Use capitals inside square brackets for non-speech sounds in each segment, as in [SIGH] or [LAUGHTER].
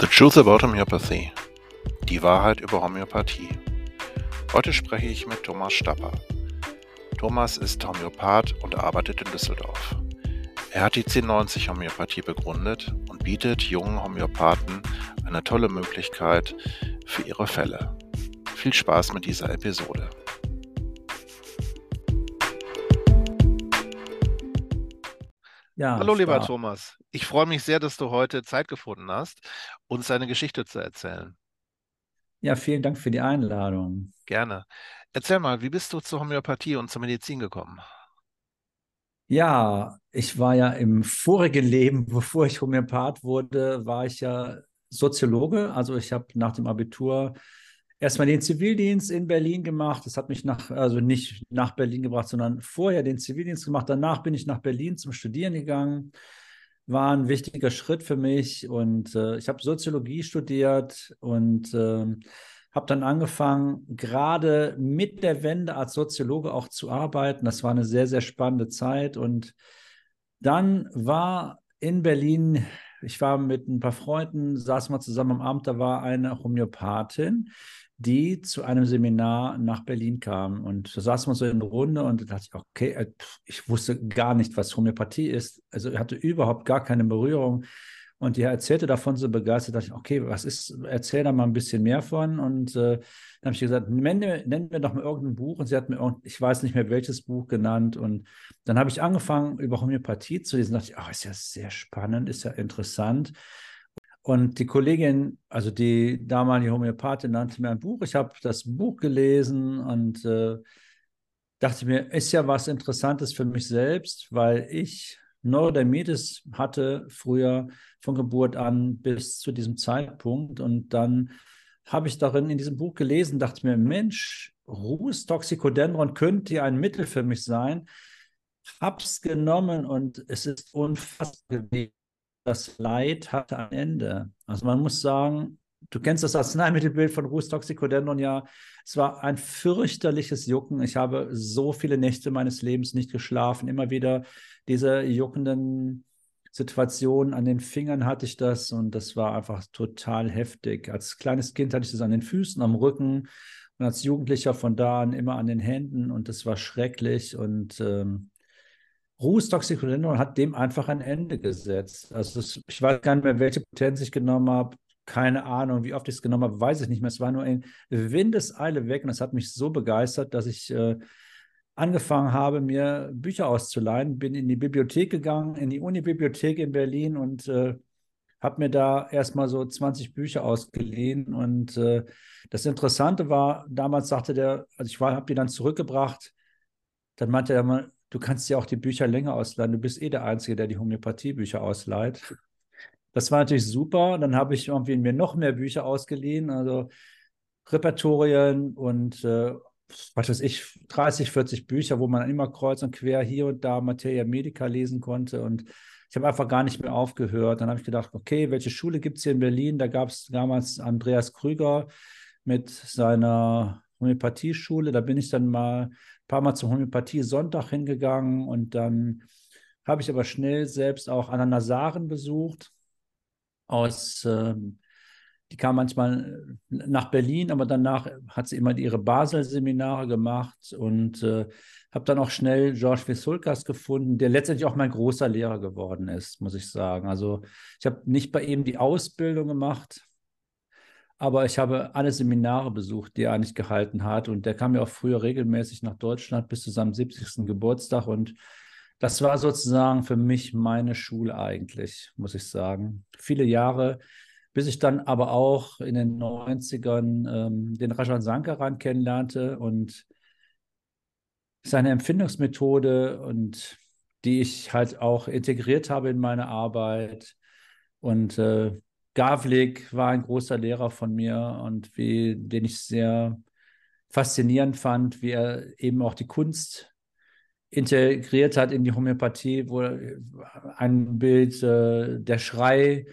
The Truth About Homöopathie. Die Wahrheit über Homöopathie. Heute spreche ich mit Thomas Stapper. Thomas ist Homöopath und arbeitet in Düsseldorf. Er hat die 1090 Homöopathie begründet und bietet jungen Homöopathen eine tolle Möglichkeit für ihre Fälle. Viel Spaß mit dieser Episode. Ja, Hallo lieber war. Thomas, ich freue mich sehr, dass du heute Zeit gefunden hast, uns deine Geschichte zu erzählen. Ja, vielen Dank für die Einladung. Gerne. Erzähl mal, wie bist du zur Homöopathie und zur Medizin gekommen? Ja, ich war ja im vorigen Leben, [LAUGHS] bevor ich Homöopath wurde, war ich ja Soziologe. Also ich habe nach dem Abitur erstmal den Zivildienst in Berlin gemacht. Das hat mich nach, also nicht nach Berlin gebracht, sondern vorher den Zivildienst gemacht. Danach bin ich nach Berlin zum Studieren gegangen. War ein wichtiger Schritt für mich und äh, ich habe Soziologie studiert und äh, habe dann angefangen, gerade mit der Wende als Soziologe auch zu arbeiten. Das war eine sehr, sehr spannende Zeit und dann war in Berlin ich war mit ein paar Freunden, saßen wir zusammen am Abend, da war eine Homöopathin, die zu einem Seminar nach Berlin kam. Und da saßen wir so in Runde und da dachte ich, okay, äh, ich wusste gar nicht, was Homöopathie ist. Also hatte überhaupt gar keine Berührung. Und die erzählte davon so begeistert, dachte ich, okay, was ist, erzähl da mal ein bisschen mehr von. Und äh, dann habe ich gesagt, nenn nenn mir doch mal irgendein Buch. Und sie hat mir, ich weiß nicht mehr welches Buch genannt. Und dann habe ich angefangen, über Homöopathie zu lesen. Da dachte ich, oh, ist ja sehr spannend, ist ja interessant. Und die Kollegin, also die damalige Homöopathin, nannte mir ein Buch. Ich habe das Buch gelesen und äh, dachte mir, ist ja was Interessantes für mich selbst, weil ich Neurodermitis hatte früher von Geburt an bis zu diesem Zeitpunkt. Und dann habe ich darin in diesem Buch gelesen, dachte mir, Mensch, Ruß Toxicodendron könnte ein Mittel für mich sein. Hab's genommen und es ist unfassbar gewesen das Leid hatte ein Ende. Also man muss sagen, du kennst das Arzneimittelbild von Rus Toxicodendron ja. Es war ein fürchterliches Jucken. Ich habe so viele Nächte meines Lebens nicht geschlafen. Immer wieder diese juckenden Situationen an den Fingern hatte ich das und das war einfach total heftig. Als kleines Kind hatte ich das an den Füßen, am Rücken und als Jugendlicher von da an immer an den Händen und das war schrecklich und ähm, Ruhes Toxicodendron hat dem einfach ein Ende gesetzt. Also das, ich weiß gar nicht mehr, welche Potenz ich genommen habe. Keine Ahnung, wie oft ich es genommen habe, weiß ich nicht mehr. Es war nur in Windeseile weg und das hat mich so begeistert, dass ich äh, angefangen habe, mir Bücher auszuleihen. Bin in die Bibliothek gegangen, in die Unibibliothek in Berlin und äh, habe mir da erstmal so 20 Bücher ausgeliehen. Und äh, das Interessante war, damals sagte der, also ich habe die dann zurückgebracht, dann meinte er mal, du kannst ja auch die Bücher länger ausleihen. Du bist eh der Einzige, der die Homöopathie-Bücher ausleiht. Das war natürlich super. Dann habe ich irgendwie mir noch mehr Bücher ausgeliehen, also Repertorien und äh, was weiß ich, 30, 40 Bücher, wo man immer kreuz und quer hier und da Materia Medica lesen konnte. Und ich habe einfach gar nicht mehr aufgehört. Dann habe ich gedacht, okay, welche Schule gibt es hier in Berlin? Da gab es damals Andreas Krüger mit seiner Homöopathieschule. Da bin ich dann mal ein paar Mal zum Homöopathie Sonntag hingegangen und dann habe ich aber schnell selbst auch Anna Nazaren besucht aus ähm, die kam manchmal nach Berlin, aber danach hat sie immer ihre Basel-Seminare gemacht und äh, habe dann auch schnell Georges Vesulkas gefunden, der letztendlich auch mein großer Lehrer geworden ist, muss ich sagen. Also ich habe nicht bei ihm die Ausbildung gemacht, aber ich habe alle Seminare besucht, die er eigentlich gehalten hat. Und der kam ja auch früher regelmäßig nach Deutschland bis zu seinem 70. Geburtstag. Und das war sozusagen für mich meine Schule eigentlich, muss ich sagen. Viele Jahre, bis ich dann aber auch in den 90ern ähm, den Rajan Sankaran kennenlernte und seine Empfindungsmethode und die ich halt auch integriert habe in meine Arbeit. Und äh, Gavlik war ein großer Lehrer von mir und wie, den ich sehr faszinierend fand, wie er eben auch die Kunst integriert hat in die Homöopathie, wo ein Bild, äh, der Schrei,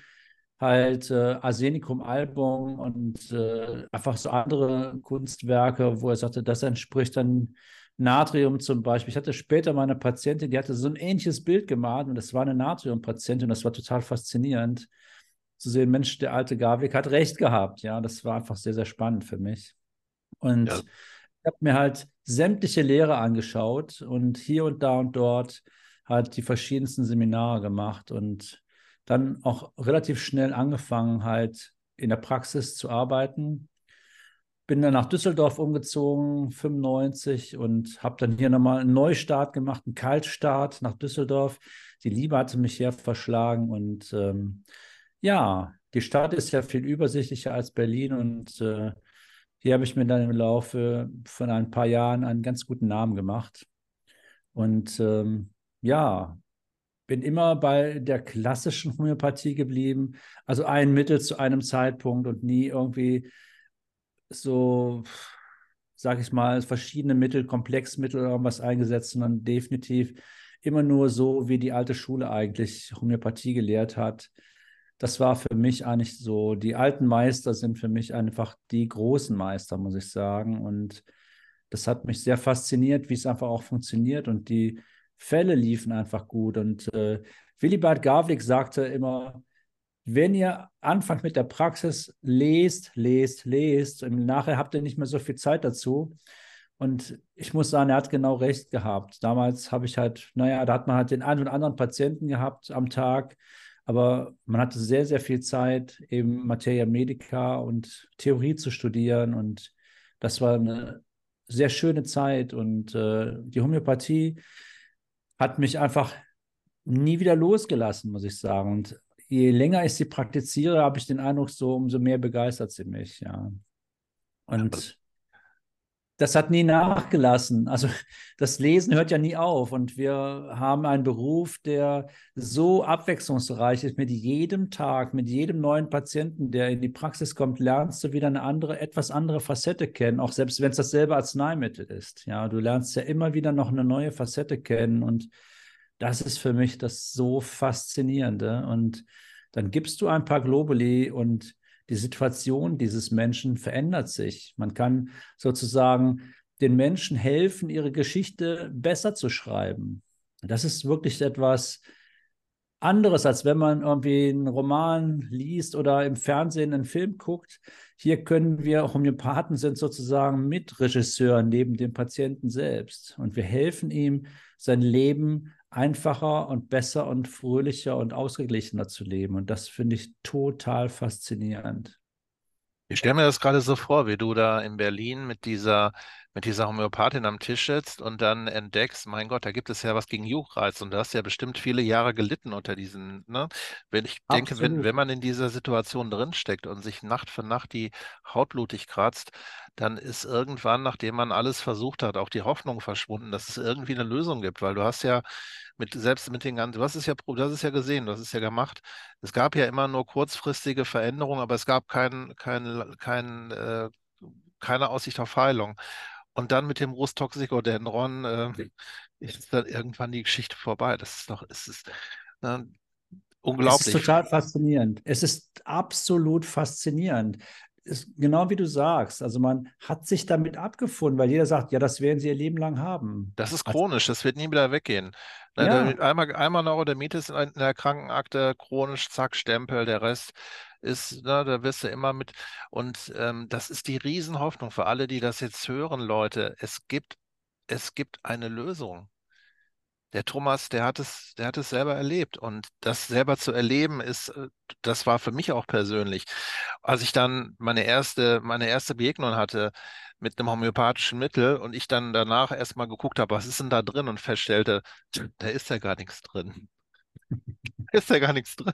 halt äh, Arsenicum Album und äh, einfach so andere Kunstwerke, wo er sagte, das entspricht dann Natrium zum Beispiel. Ich hatte später mal eine Patientin, die hatte so ein ähnliches Bild gemalt und das war eine Natrium-Patientin und das war total faszinierend zu sehen, Mensch, der alte Gavlik hat recht gehabt. Ja, das war einfach sehr, sehr spannend für mich. Und ja. ich habe mir halt sämtliche Lehre angeschaut und hier und da und dort halt die verschiedensten Seminare gemacht und dann auch relativ schnell angefangen, halt in der Praxis zu arbeiten. Bin dann nach Düsseldorf umgezogen, 95, und habe dann hier nochmal einen Neustart gemacht, einen Kaltstart nach Düsseldorf. Die Liebe hatte mich hier verschlagen und ähm, ja, die Stadt ist ja viel übersichtlicher als Berlin und äh, hier habe ich mir dann im Laufe von ein paar Jahren einen ganz guten Namen gemacht. Und ähm, ja, bin immer bei der klassischen Homöopathie geblieben. Also ein Mittel zu einem Zeitpunkt und nie irgendwie so, sage ich mal, verschiedene Mittel, Komplexmittel oder irgendwas eingesetzt, sondern definitiv immer nur so, wie die alte Schule eigentlich Homöopathie gelehrt hat das war für mich eigentlich so, die alten Meister sind für mich einfach die großen Meister, muss ich sagen. Und das hat mich sehr fasziniert, wie es einfach auch funktioniert. Und die Fälle liefen einfach gut. Und äh, Willibald Gavlik sagte immer, wenn ihr anfangt mit der Praxis, lest, lest, lest. Und nachher habt ihr nicht mehr so viel Zeit dazu. Und ich muss sagen, er hat genau recht gehabt. Damals habe ich halt, naja, da hat man halt den einen oder anderen Patienten gehabt am Tag. Aber man hatte sehr, sehr viel Zeit, eben Materia Medica und Theorie zu studieren. Und das war eine sehr schöne Zeit. Und äh, die Homöopathie hat mich einfach nie wieder losgelassen, muss ich sagen. Und je länger ich sie praktiziere, habe ich den Eindruck, so umso mehr begeistert sie mich, ja. Und das hat nie nachgelassen. Also [LAUGHS] das Lesen hört ja nie auf. Und wir haben einen Beruf, der so abwechslungsreich ist. Mit jedem Tag, mit jedem neuen Patienten, der in die Praxis kommt, lernst du wieder eine andere, etwas andere Facette kennen, auch selbst wenn es dasselbe Arzneimittel ist. Ja, du lernst ja immer wieder noch eine neue Facette kennen. Und das ist für mich das so Faszinierende. Und dann gibst du ein paar Globuli und die Situation dieses Menschen verändert sich. Man kann sozusagen den Menschen helfen, ihre Geschichte besser zu schreiben. Das ist wirklich etwas anderes, als wenn man irgendwie einen Roman liest oder im Fernsehen einen Film guckt. Hier können wir, Homöopathen sind sozusagen Mitregisseur neben dem Patienten selbst. Und wir helfen ihm, sein Leben einfacher und besser und fröhlicher und ausgeglichener zu leben. Und das finde ich total faszinierend. Ich stelle mir das gerade so vor, wie du da in Berlin mit dieser, mit dieser Homöopathin am Tisch sitzt und dann entdeckst, mein Gott, da gibt es ja was gegen Juchreiz und du hast ja bestimmt viele Jahre gelitten unter diesen, ne? Wenn ich Absolut. denke, wenn, wenn man in dieser Situation drinsteckt und sich Nacht für Nacht die Haut blutig kratzt, dann ist irgendwann, nachdem man alles versucht hat, auch die Hoffnung verschwunden, dass es irgendwie eine Lösung gibt, weil du hast ja mit, selbst mit den ganzen, du hast es ja, hast es ja gesehen, du hast es ja gemacht. Es gab ja immer nur kurzfristige Veränderungen, aber es gab kein, kein, kein, äh, keine Aussicht auf Heilung. Und dann mit dem Rustoxicodendron äh, ist dann irgendwann die Geschichte vorbei. Das ist doch, es ist äh, unglaublich. Es ist total faszinierend. Es ist absolut faszinierend ist genau wie du sagst. Also man hat sich damit abgefunden, weil jeder sagt, ja, das werden sie ihr Leben lang haben. Das ist chronisch, das wird nie wieder weggehen. Ne, ja. Einmal, einmal Neurodermitis in der Krankenakte, chronisch, zack, Stempel, der Rest ist, ne, da wirst du immer mit. Und ähm, das ist die Riesenhoffnung für alle, die das jetzt hören, Leute. Es gibt, es gibt eine Lösung der Thomas, der hat es, der hat es selber erlebt. Und das selber zu erleben ist, äh, das war für mich auch persönlich. Als ich dann meine erste, meine erste Begegnung hatte mit einem homöopathischen Mittel und ich dann danach erstmal geguckt habe, was ist denn da drin und feststellte, [TSK] da ist ja gar nichts drin. Da ist ja gar nichts drin.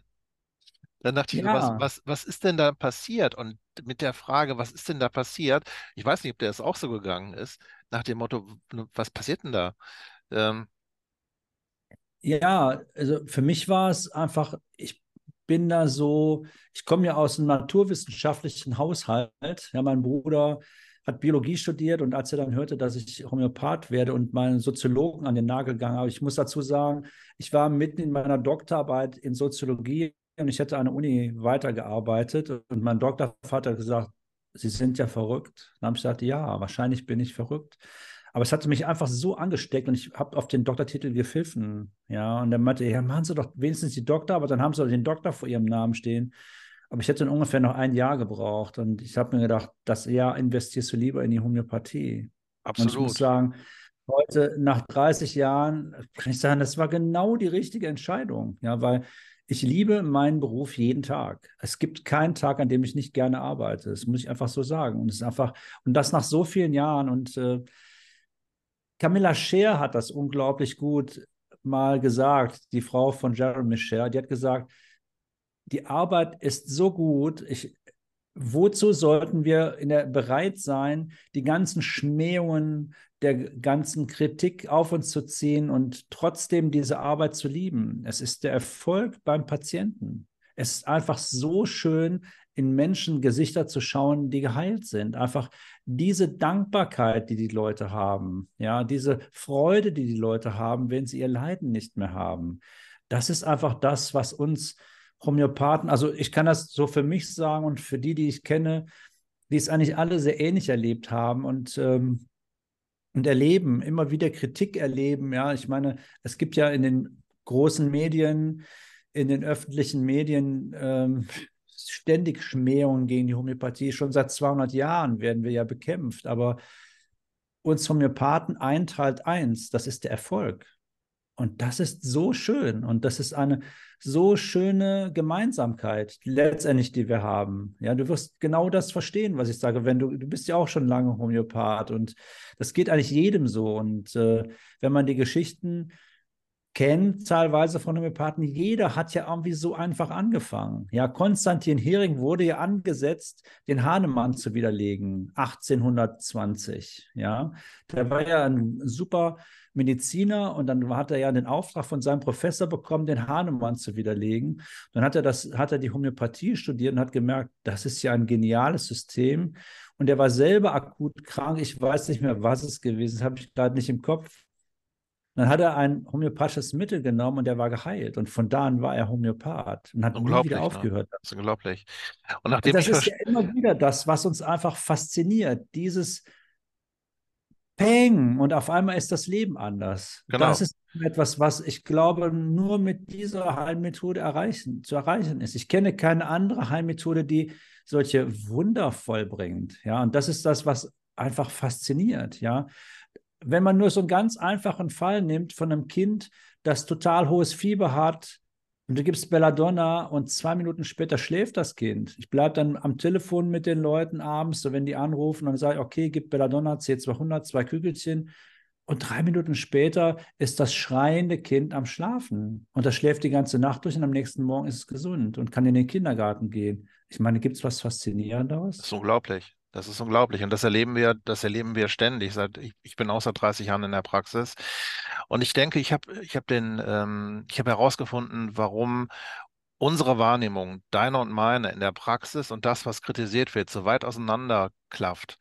Dann dachte ich, ja. was, was, was ist denn da passiert? Und mit der Frage, was ist denn da passiert? Ich weiß nicht, ob der es auch so gegangen ist, nach dem Motto, was passiert denn da? Ähm, ja, also für mich war es einfach, ich bin da so, ich komme ja aus einem naturwissenschaftlichen Haushalt. Ja, mein Bruder hat Biologie studiert und als er dann hörte, dass ich Homöopath werde und meinen Soziologen an den Nagel gegangen habe, ich muss dazu sagen, ich war mitten in meiner Doktorarbeit in Soziologie und ich hätte an der Uni weitergearbeitet und mein Doktorvater hat gesagt, Sie sind ja verrückt. Dann habe ich gesagt, ja, wahrscheinlich bin ich verrückt. Aber es hatte mich einfach so angesteckt und ich habe auf den Doktortitel gepfiffen. Ja, und er meinte, ja, machen Sie doch wenigstens die Doktor, aber dann haben Sie doch den Doktor vor Ihrem Namen stehen. Aber ich hätte dann ungefähr noch ein Jahr gebraucht. Und ich habe mir gedacht, das Jahr investierst du lieber in die Homöopathie. Absolut. Und ich muss sagen, heute nach 30 Jahren kann ich sagen, das war genau die richtige Entscheidung. Ja, weil ich liebe meinen Beruf jeden Tag. Es gibt keinen Tag, an dem ich nicht gerne arbeite. Das muss ich einfach so sagen. Und es ist einfach, und das nach so vielen Jahren. Und äh, Camilla Scher hat das unglaublich gut mal gesagt, die Frau von Jeremy Scher, die hat gesagt, die Arbeit ist so gut, ich, wozu sollten wir der, bereit sein, die ganzen Schmähungen, der ganzen Kritik auf uns zu ziehen und trotzdem diese Arbeit zu lieben? Es ist der Erfolg beim Patienten. Es ist einfach so schön, in Menschen Gesichter zu schauen, die geheilt sind. Einfach diese Dankbarkeit, die die Leute haben, ja, diese Freude, die die Leute haben, wenn sie ihr Leiden nicht mehr haben. Das ist einfach das, was uns Homöopathen, also ich kann das so für mich sagen und für die, die ich kenne, die es eigentlich alle sehr ähnlich erlebt haben und, ähm, und erleben, immer wieder Kritik erleben. Ja, ich meine, es gibt ja in den großen Medien, in den öffentlichen Medien ähm, ständig Schmähungen gegen die Homöopathie. Schon seit 200 Jahren werden wir ja bekämpft. Aber uns Homöopathen einteilt eins, das ist der Erfolg. Und das ist so schön. Und das ist eine so schöne Gemeinsamkeit, letztendlich, die wir haben. Ja, du wirst genau das verstehen, was ich sage, wenn du, du bist ja auch schon lange Homöopath und das geht eigentlich jedem so. Und äh, wenn man die Geschichten kennt, teilweise von Homöopathen, jeder hat ja irgendwie so einfach angefangen. Ja, Konstantin Hering wurde ja angesetzt, den Hahnemann zu widerlegen, 1820. Ja, der war ja ein super Mediziner und dann hat er ja den Auftrag von seinem Professor bekommen, den Hahnemann zu widerlegen. Dann hat er das, hat er die Homöopathie studiert und hat gemerkt, das ist ja ein geniales System. Und er war selber akut krank. Ich weiß nicht mehr, was es gewesen ist, habe ich gerade nicht im Kopf. Dann hat er ein homöopathisches Mittel genommen und er war geheilt. Und von da an war er Homöopath und hat nie wieder aufgehört. Ne? Das ist unglaublich. Und, nachdem und das ist ja immer wieder das, was uns einfach fasziniert. Dieses Peng und auf einmal ist das Leben anders. Genau. Das ist etwas, was ich glaube, nur mit dieser Heilmethode erreichen, zu erreichen ist. Ich kenne keine andere Heilmethode, die solche Wunder vollbringt. Ja, und das ist das, was einfach fasziniert. Ja, wenn man nur so einen ganz einfachen Fall nimmt von einem Kind, das total hohes Fieber hat, und du gibst Belladonna und zwei Minuten später schläft das Kind. Ich bleibe dann am Telefon mit den Leuten abends, so wenn die anrufen, dann sage ich, okay, gib Belladonna, C200, zwei Kügelchen. Und drei Minuten später ist das schreiende Kind am Schlafen. Und das schläft die ganze Nacht durch und am nächsten Morgen ist es gesund und kann in den Kindergarten gehen. Ich meine, gibt es was Faszinierenderes? Das ist unglaublich. Das ist unglaublich. Und das erleben wir, das erleben wir ständig. Seit, ich, ich bin auch seit 30 Jahren in der Praxis. Und ich denke, ich habe ich hab den, ähm, ich habe herausgefunden, warum unsere Wahrnehmung, deine und meine in der Praxis und das, was kritisiert wird, so weit auseinander klafft,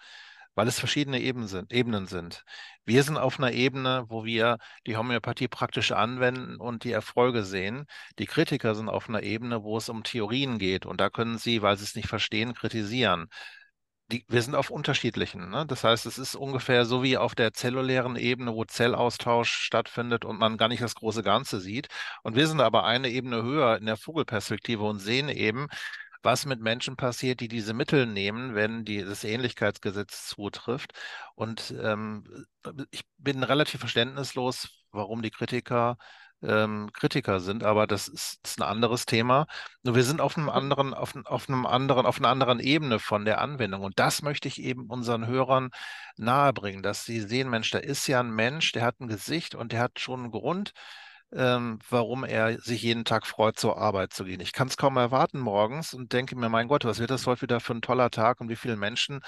weil es verschiedene Ebenen sind, Ebenen sind. Wir sind auf einer Ebene, wo wir die Homöopathie praktisch anwenden und die Erfolge sehen. Die Kritiker sind auf einer Ebene, wo es um Theorien geht und da können sie, weil sie es nicht verstehen, kritisieren die, wir sind auf unterschiedlichen. Ne? Das heißt, es ist ungefähr so wie auf der zellulären Ebene, wo Zellaustausch stattfindet und man gar nicht das große Ganze sieht. Und wir sind aber eine Ebene höher in der Vogelperspektive und sehen eben, was mit Menschen passiert, die diese Mittel nehmen, wenn die, das Ähnlichkeitsgesetz zutrifft. Und ähm, ich bin relativ verständnislos, warum die Kritiker ähm, Kritiker sind, aber das ist, ist, ein anderes Thema. Nur wir sind auf einem anderen, auf, auf einem anderen, auf einer anderen Ebene von der Anwendung. Und das möchte ich eben unseren Hörern nahebringen, dass sie sehen, Mensch, da ist ja ein Mensch, der hat ein Gesicht und der hat schon einen Grund, ähm, warum er sich jeden Tag freut, zur Arbeit zu gehen. Ich kann es kaum erwarten morgens und denke mir, mein Gott, was wird das heute wieder für ein toller Tag und wie vielen Menschen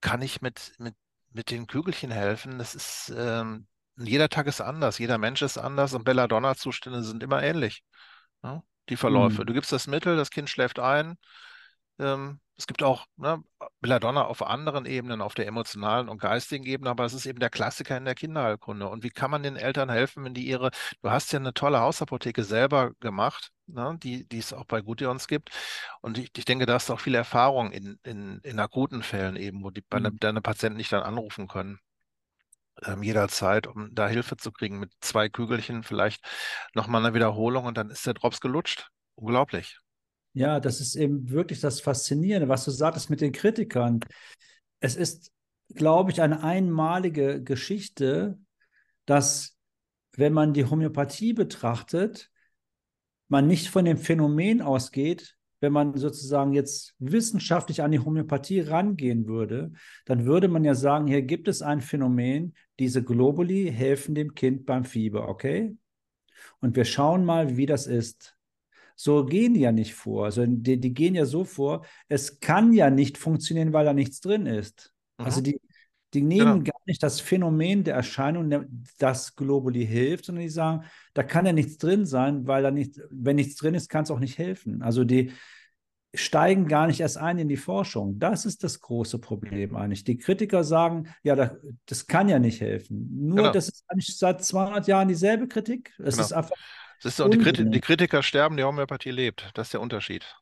kann ich mit, mit, mit den Kügelchen helfen? Das ist, ähm, jeder Tag ist anders, jeder Mensch ist anders und Belladonna-Zustände sind immer ähnlich. Ne, die Verläufe. Mhm. Du gibst das Mittel, das Kind schläft ein. Ähm, es gibt auch ne, Belladonna auf anderen Ebenen, auf der emotionalen und geistigen Ebene, aber es ist eben der Klassiker in der Kinderheilkunde. Und wie kann man den Eltern helfen, wenn die ihre, du hast ja eine tolle Hausapotheke selber gemacht, ne, die, die es auch bei Gutions gibt. Und ich, ich denke, da hast du auch viel Erfahrung in, in, in akuten Fällen eben, wo die, mhm. deine Patienten nicht dann anrufen können ähm, jederzeit, um da Hilfe zu kriegen. Mit zwei Kügelchen vielleicht nochmal eine Wiederholung und dann ist der Drops gelutscht. Unglaublich. Ja, das ist eben wirklich das Faszinierende, was du sagtest mit den Kritikern. Es ist, glaube ich, eine einmalige Geschichte, dass, wenn man die Homöopathie betrachtet, man nicht von dem Phänomen ausgeht, wenn man sozusagen jetzt wissenschaftlich an die Homöopathie rangehen würde, dann würde man ja sagen, hier gibt es ein Phänomen, diese Globuli helfen dem Kind beim Fieber, okay? Und wir schauen mal, wie das ist. So gehen die ja nicht vor. Also die, die gehen ja so vor, es kann ja nicht funktionieren, weil da nichts drin ist. Mhm. Also die, die nehmen genau. gar nicht das Phänomen der Erscheinung, das Globuli hilft, sondern die sagen, da kann ja nichts drin sein, weil da nicht, wenn nichts drin ist, kann es auch nicht helfen. Also die steigen gar nicht erst ein in die Forschung. Das ist das große Problem eigentlich. Die Kritiker sagen, ja, das, das kann ja nicht helfen. Nur, genau. das ist eigentlich seit 200 Jahren dieselbe Kritik. Es genau. ist einfach das ist, und die Kritiker sterben, die Homöopathie lebt. Das ist der Unterschied.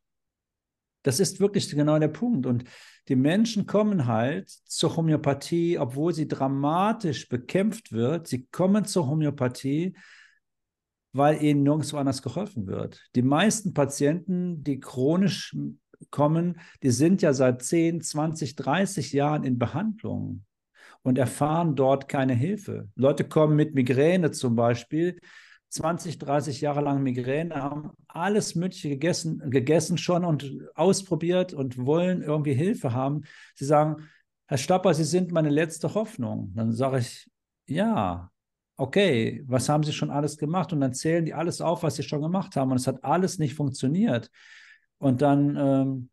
Das ist wirklich genau der Punkt. Und die Menschen kommen halt zur Homöopathie, obwohl sie dramatisch bekämpft wird. Sie kommen zur Homöopathie, weil ihnen nirgendwo anders geholfen wird. Die meisten Patienten, die chronisch kommen, die sind ja seit 10, 20, 30 Jahren in Behandlung und erfahren dort keine Hilfe. Leute kommen mit Migräne zum Beispiel, 20, 30 Jahre lang Migräne, haben alles Mögliche gegessen, gegessen schon und ausprobiert und wollen irgendwie Hilfe haben. Sie sagen, Herr Stapper, Sie sind meine letzte Hoffnung. Dann sage ich, ja, okay, was haben Sie schon alles gemacht? Und dann zählen die alles auf, was Sie schon gemacht haben. Und es hat alles nicht funktioniert. Und dann ähm,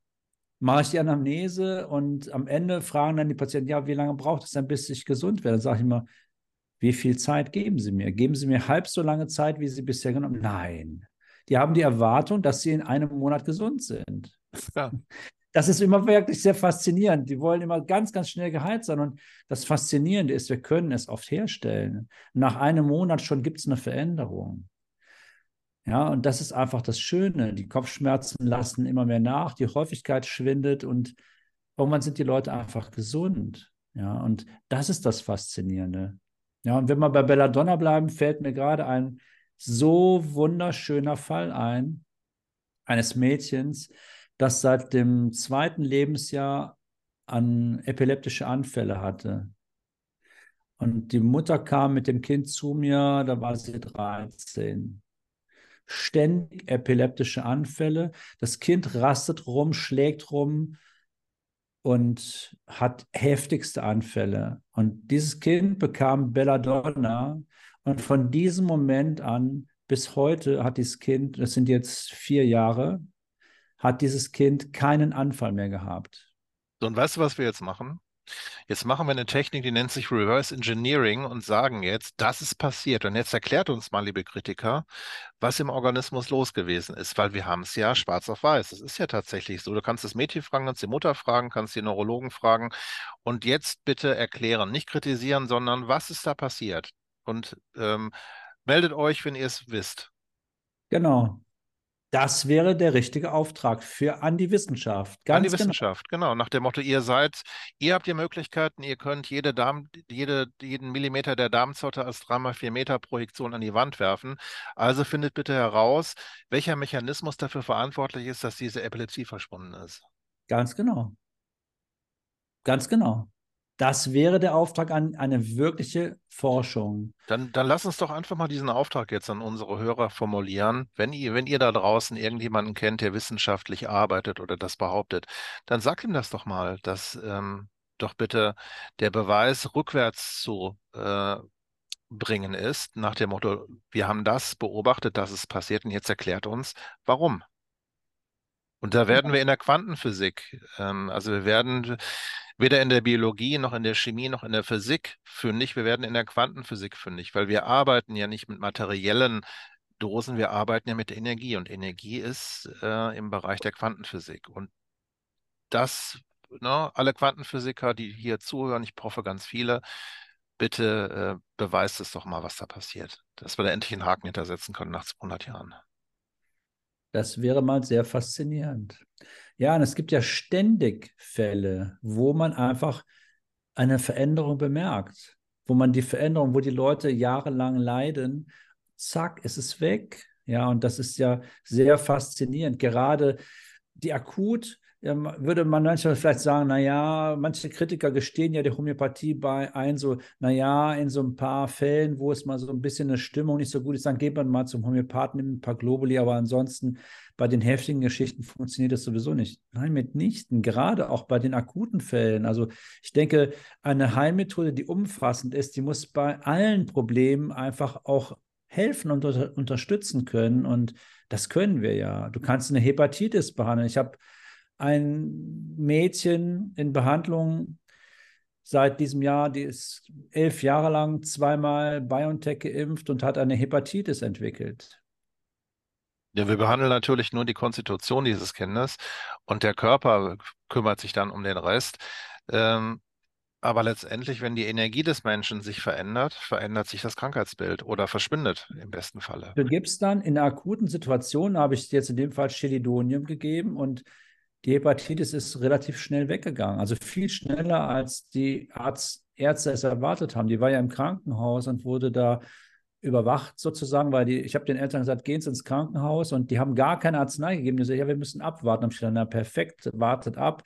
mache ich die Anamnese und am Ende fragen dann die Patienten, ja, wie lange braucht es denn, bis ich gesund werde? Dann sage ich immer, wie viel Zeit geben Sie mir? Geben Sie mir halb so lange Zeit, wie Sie bisher genommen haben? Nein. Die haben die Erwartung, dass sie in einem Monat gesund sind. Ja. [LAUGHS] Das ist immer wirklich sehr faszinierend. Die wollen immer ganz, ganz schnell geheilt sein. Und das Faszinierende ist, wir können es oft herstellen. Nach einem Monat schon gibt es eine Veränderung. Ja, und das ist einfach das Schöne. Die Kopfschmerzen lassen immer mehr nach, die Häufigkeit schwindet und irgendwann sind die Leute einfach gesund. Ja, und das ist das Faszinierende. Ja, und wenn wir bei Belladonna bleiben, fällt mir gerade ein so wunderschöner Fall ein, eines Mädchens, das seit dem zweiten Lebensjahr an epileptische Anfälle hatte. Und die Mutter kam mit dem Kind zu mir, da war sie 13. Ständig epileptische Anfälle. Das Kind rastet rum, schlägt rum, und hat heftigste Anfälle. Und dieses Kind bekam Belladonna und von diesem Moment an bis heute hat dieses Kind, das sind jetzt vier Jahre, hat dieses Kind keinen Anfall mehr gehabt. So, und weißt du, was wir jetzt machen? Jetzt machen wir eine Technik, die nennt sich Reverse Engineering und sagen jetzt, das ist passiert. Und jetzt erklärt uns mal, liebe Kritiker, was im Organismus los gewesen ist, weil wir haben es ja schwarz auf weiß. Es ist ja tatsächlich so. Du kannst das Mädchen fragen, kannst die Mutter fragen, kannst die Neurologen fragen. Und jetzt bitte erklären, nicht kritisieren, sondern was ist da passiert? Und ähm, meldet euch, wenn ihr es wisst. Genau. Das wäre der richtige Auftrag für an die Wissenschaft. Ganz an die genau. Wissenschaft, genau. Nach dem Motto, ihr seid, ihr habt die Möglichkeiten, ihr könnt jede Darm, jede, jeden Millimeter der Darmzotte als 3x4 Meter Projektion an die Wand werfen. Also findet bitte heraus, welcher Mechanismus dafür verantwortlich ist, dass diese Epilepsie verschwunden ist. Ganz genau. Ganz genau. Das wäre der Auftrag an eine wirkliche Forschung. Dann, dann lass uns doch einfach mal diesen Auftrag jetzt an unsere Hörer formulieren. Wenn ihr, wenn ihr da draußen irgendjemanden kennt, der wissenschaftlich arbeitet oder das behauptet, dann sagt ihm das doch mal, dass ähm, doch bitte der Beweis rückwärts zu äh, bringen ist, nach dem Motto, wir haben das beobachtet, dass es passiert und jetzt erklärt uns, warum. Und da werden wir in der Quantenphysik, ähm, also wir werden weder in der Biologie noch in der Chemie noch in der Physik fündig. Wir werden in der Quantenphysik fündig, weil wir arbeiten ja nicht mit materiellen Dosen, wir arbeiten ja mit Energie und Energie ist äh, im Bereich der Quantenphysik. Und das, ne, alle Quantenphysiker, die hier zuhören, ich hoffe ganz viele, bitte äh, beweist es doch mal, was da passiert, dass wir da endlich einen Haken hintersetzen können nach 200 Jahren. Das wäre mal sehr faszinierend. Ja, und es gibt ja ständig Fälle, wo man einfach eine Veränderung bemerkt, wo man die Veränderung, wo die Leute jahrelang leiden, zack, ist es weg. Ja, und das ist ja sehr faszinierend. Gerade die akut würde man manchmal vielleicht sagen, naja, manche Kritiker gestehen ja der Homöopathie bei ein, so, naja, in so ein paar Fällen, wo es mal so ein bisschen eine Stimmung nicht so gut ist, dann geht man mal zum Homöopathen, nimmt ein paar Globuli, aber ansonsten bei den heftigen Geschichten funktioniert das sowieso nicht. Nein, mitnichten, gerade auch bei den akuten Fällen. Also ich denke, eine Heilmethode, die umfassend ist, die muss bei allen Problemen einfach auch helfen und unter unterstützen können. Und das können wir ja. Du kannst eine Hepatitis behandeln. Ich habe ein Mädchen in Behandlung seit diesem Jahr, die ist elf Jahre lang zweimal BioNTech geimpft und hat eine Hepatitis entwickelt. Ja, wir behandeln natürlich nur die Konstitution dieses Kindes und der Körper kümmert sich dann um den Rest. Ähm, aber letztendlich, wenn die Energie des Menschen sich verändert, verändert sich das Krankheitsbild oder verschwindet im besten Falle. Du gibst dann in akuten Situation, habe ich jetzt in dem Fall Chelidonium gegeben und die Hepatitis ist relativ schnell weggegangen. Also viel schneller, als die Arzt, Ärzte es erwartet haben. Die war ja im Krankenhaus und wurde da überwacht sozusagen, weil die, ich habe den Eltern gesagt, gehen Sie ins Krankenhaus und die haben gar keine Arznei gegeben. Die sagen, ja, wir müssen abwarten. Dann habe ich gesagt, na perfekt, wartet ab.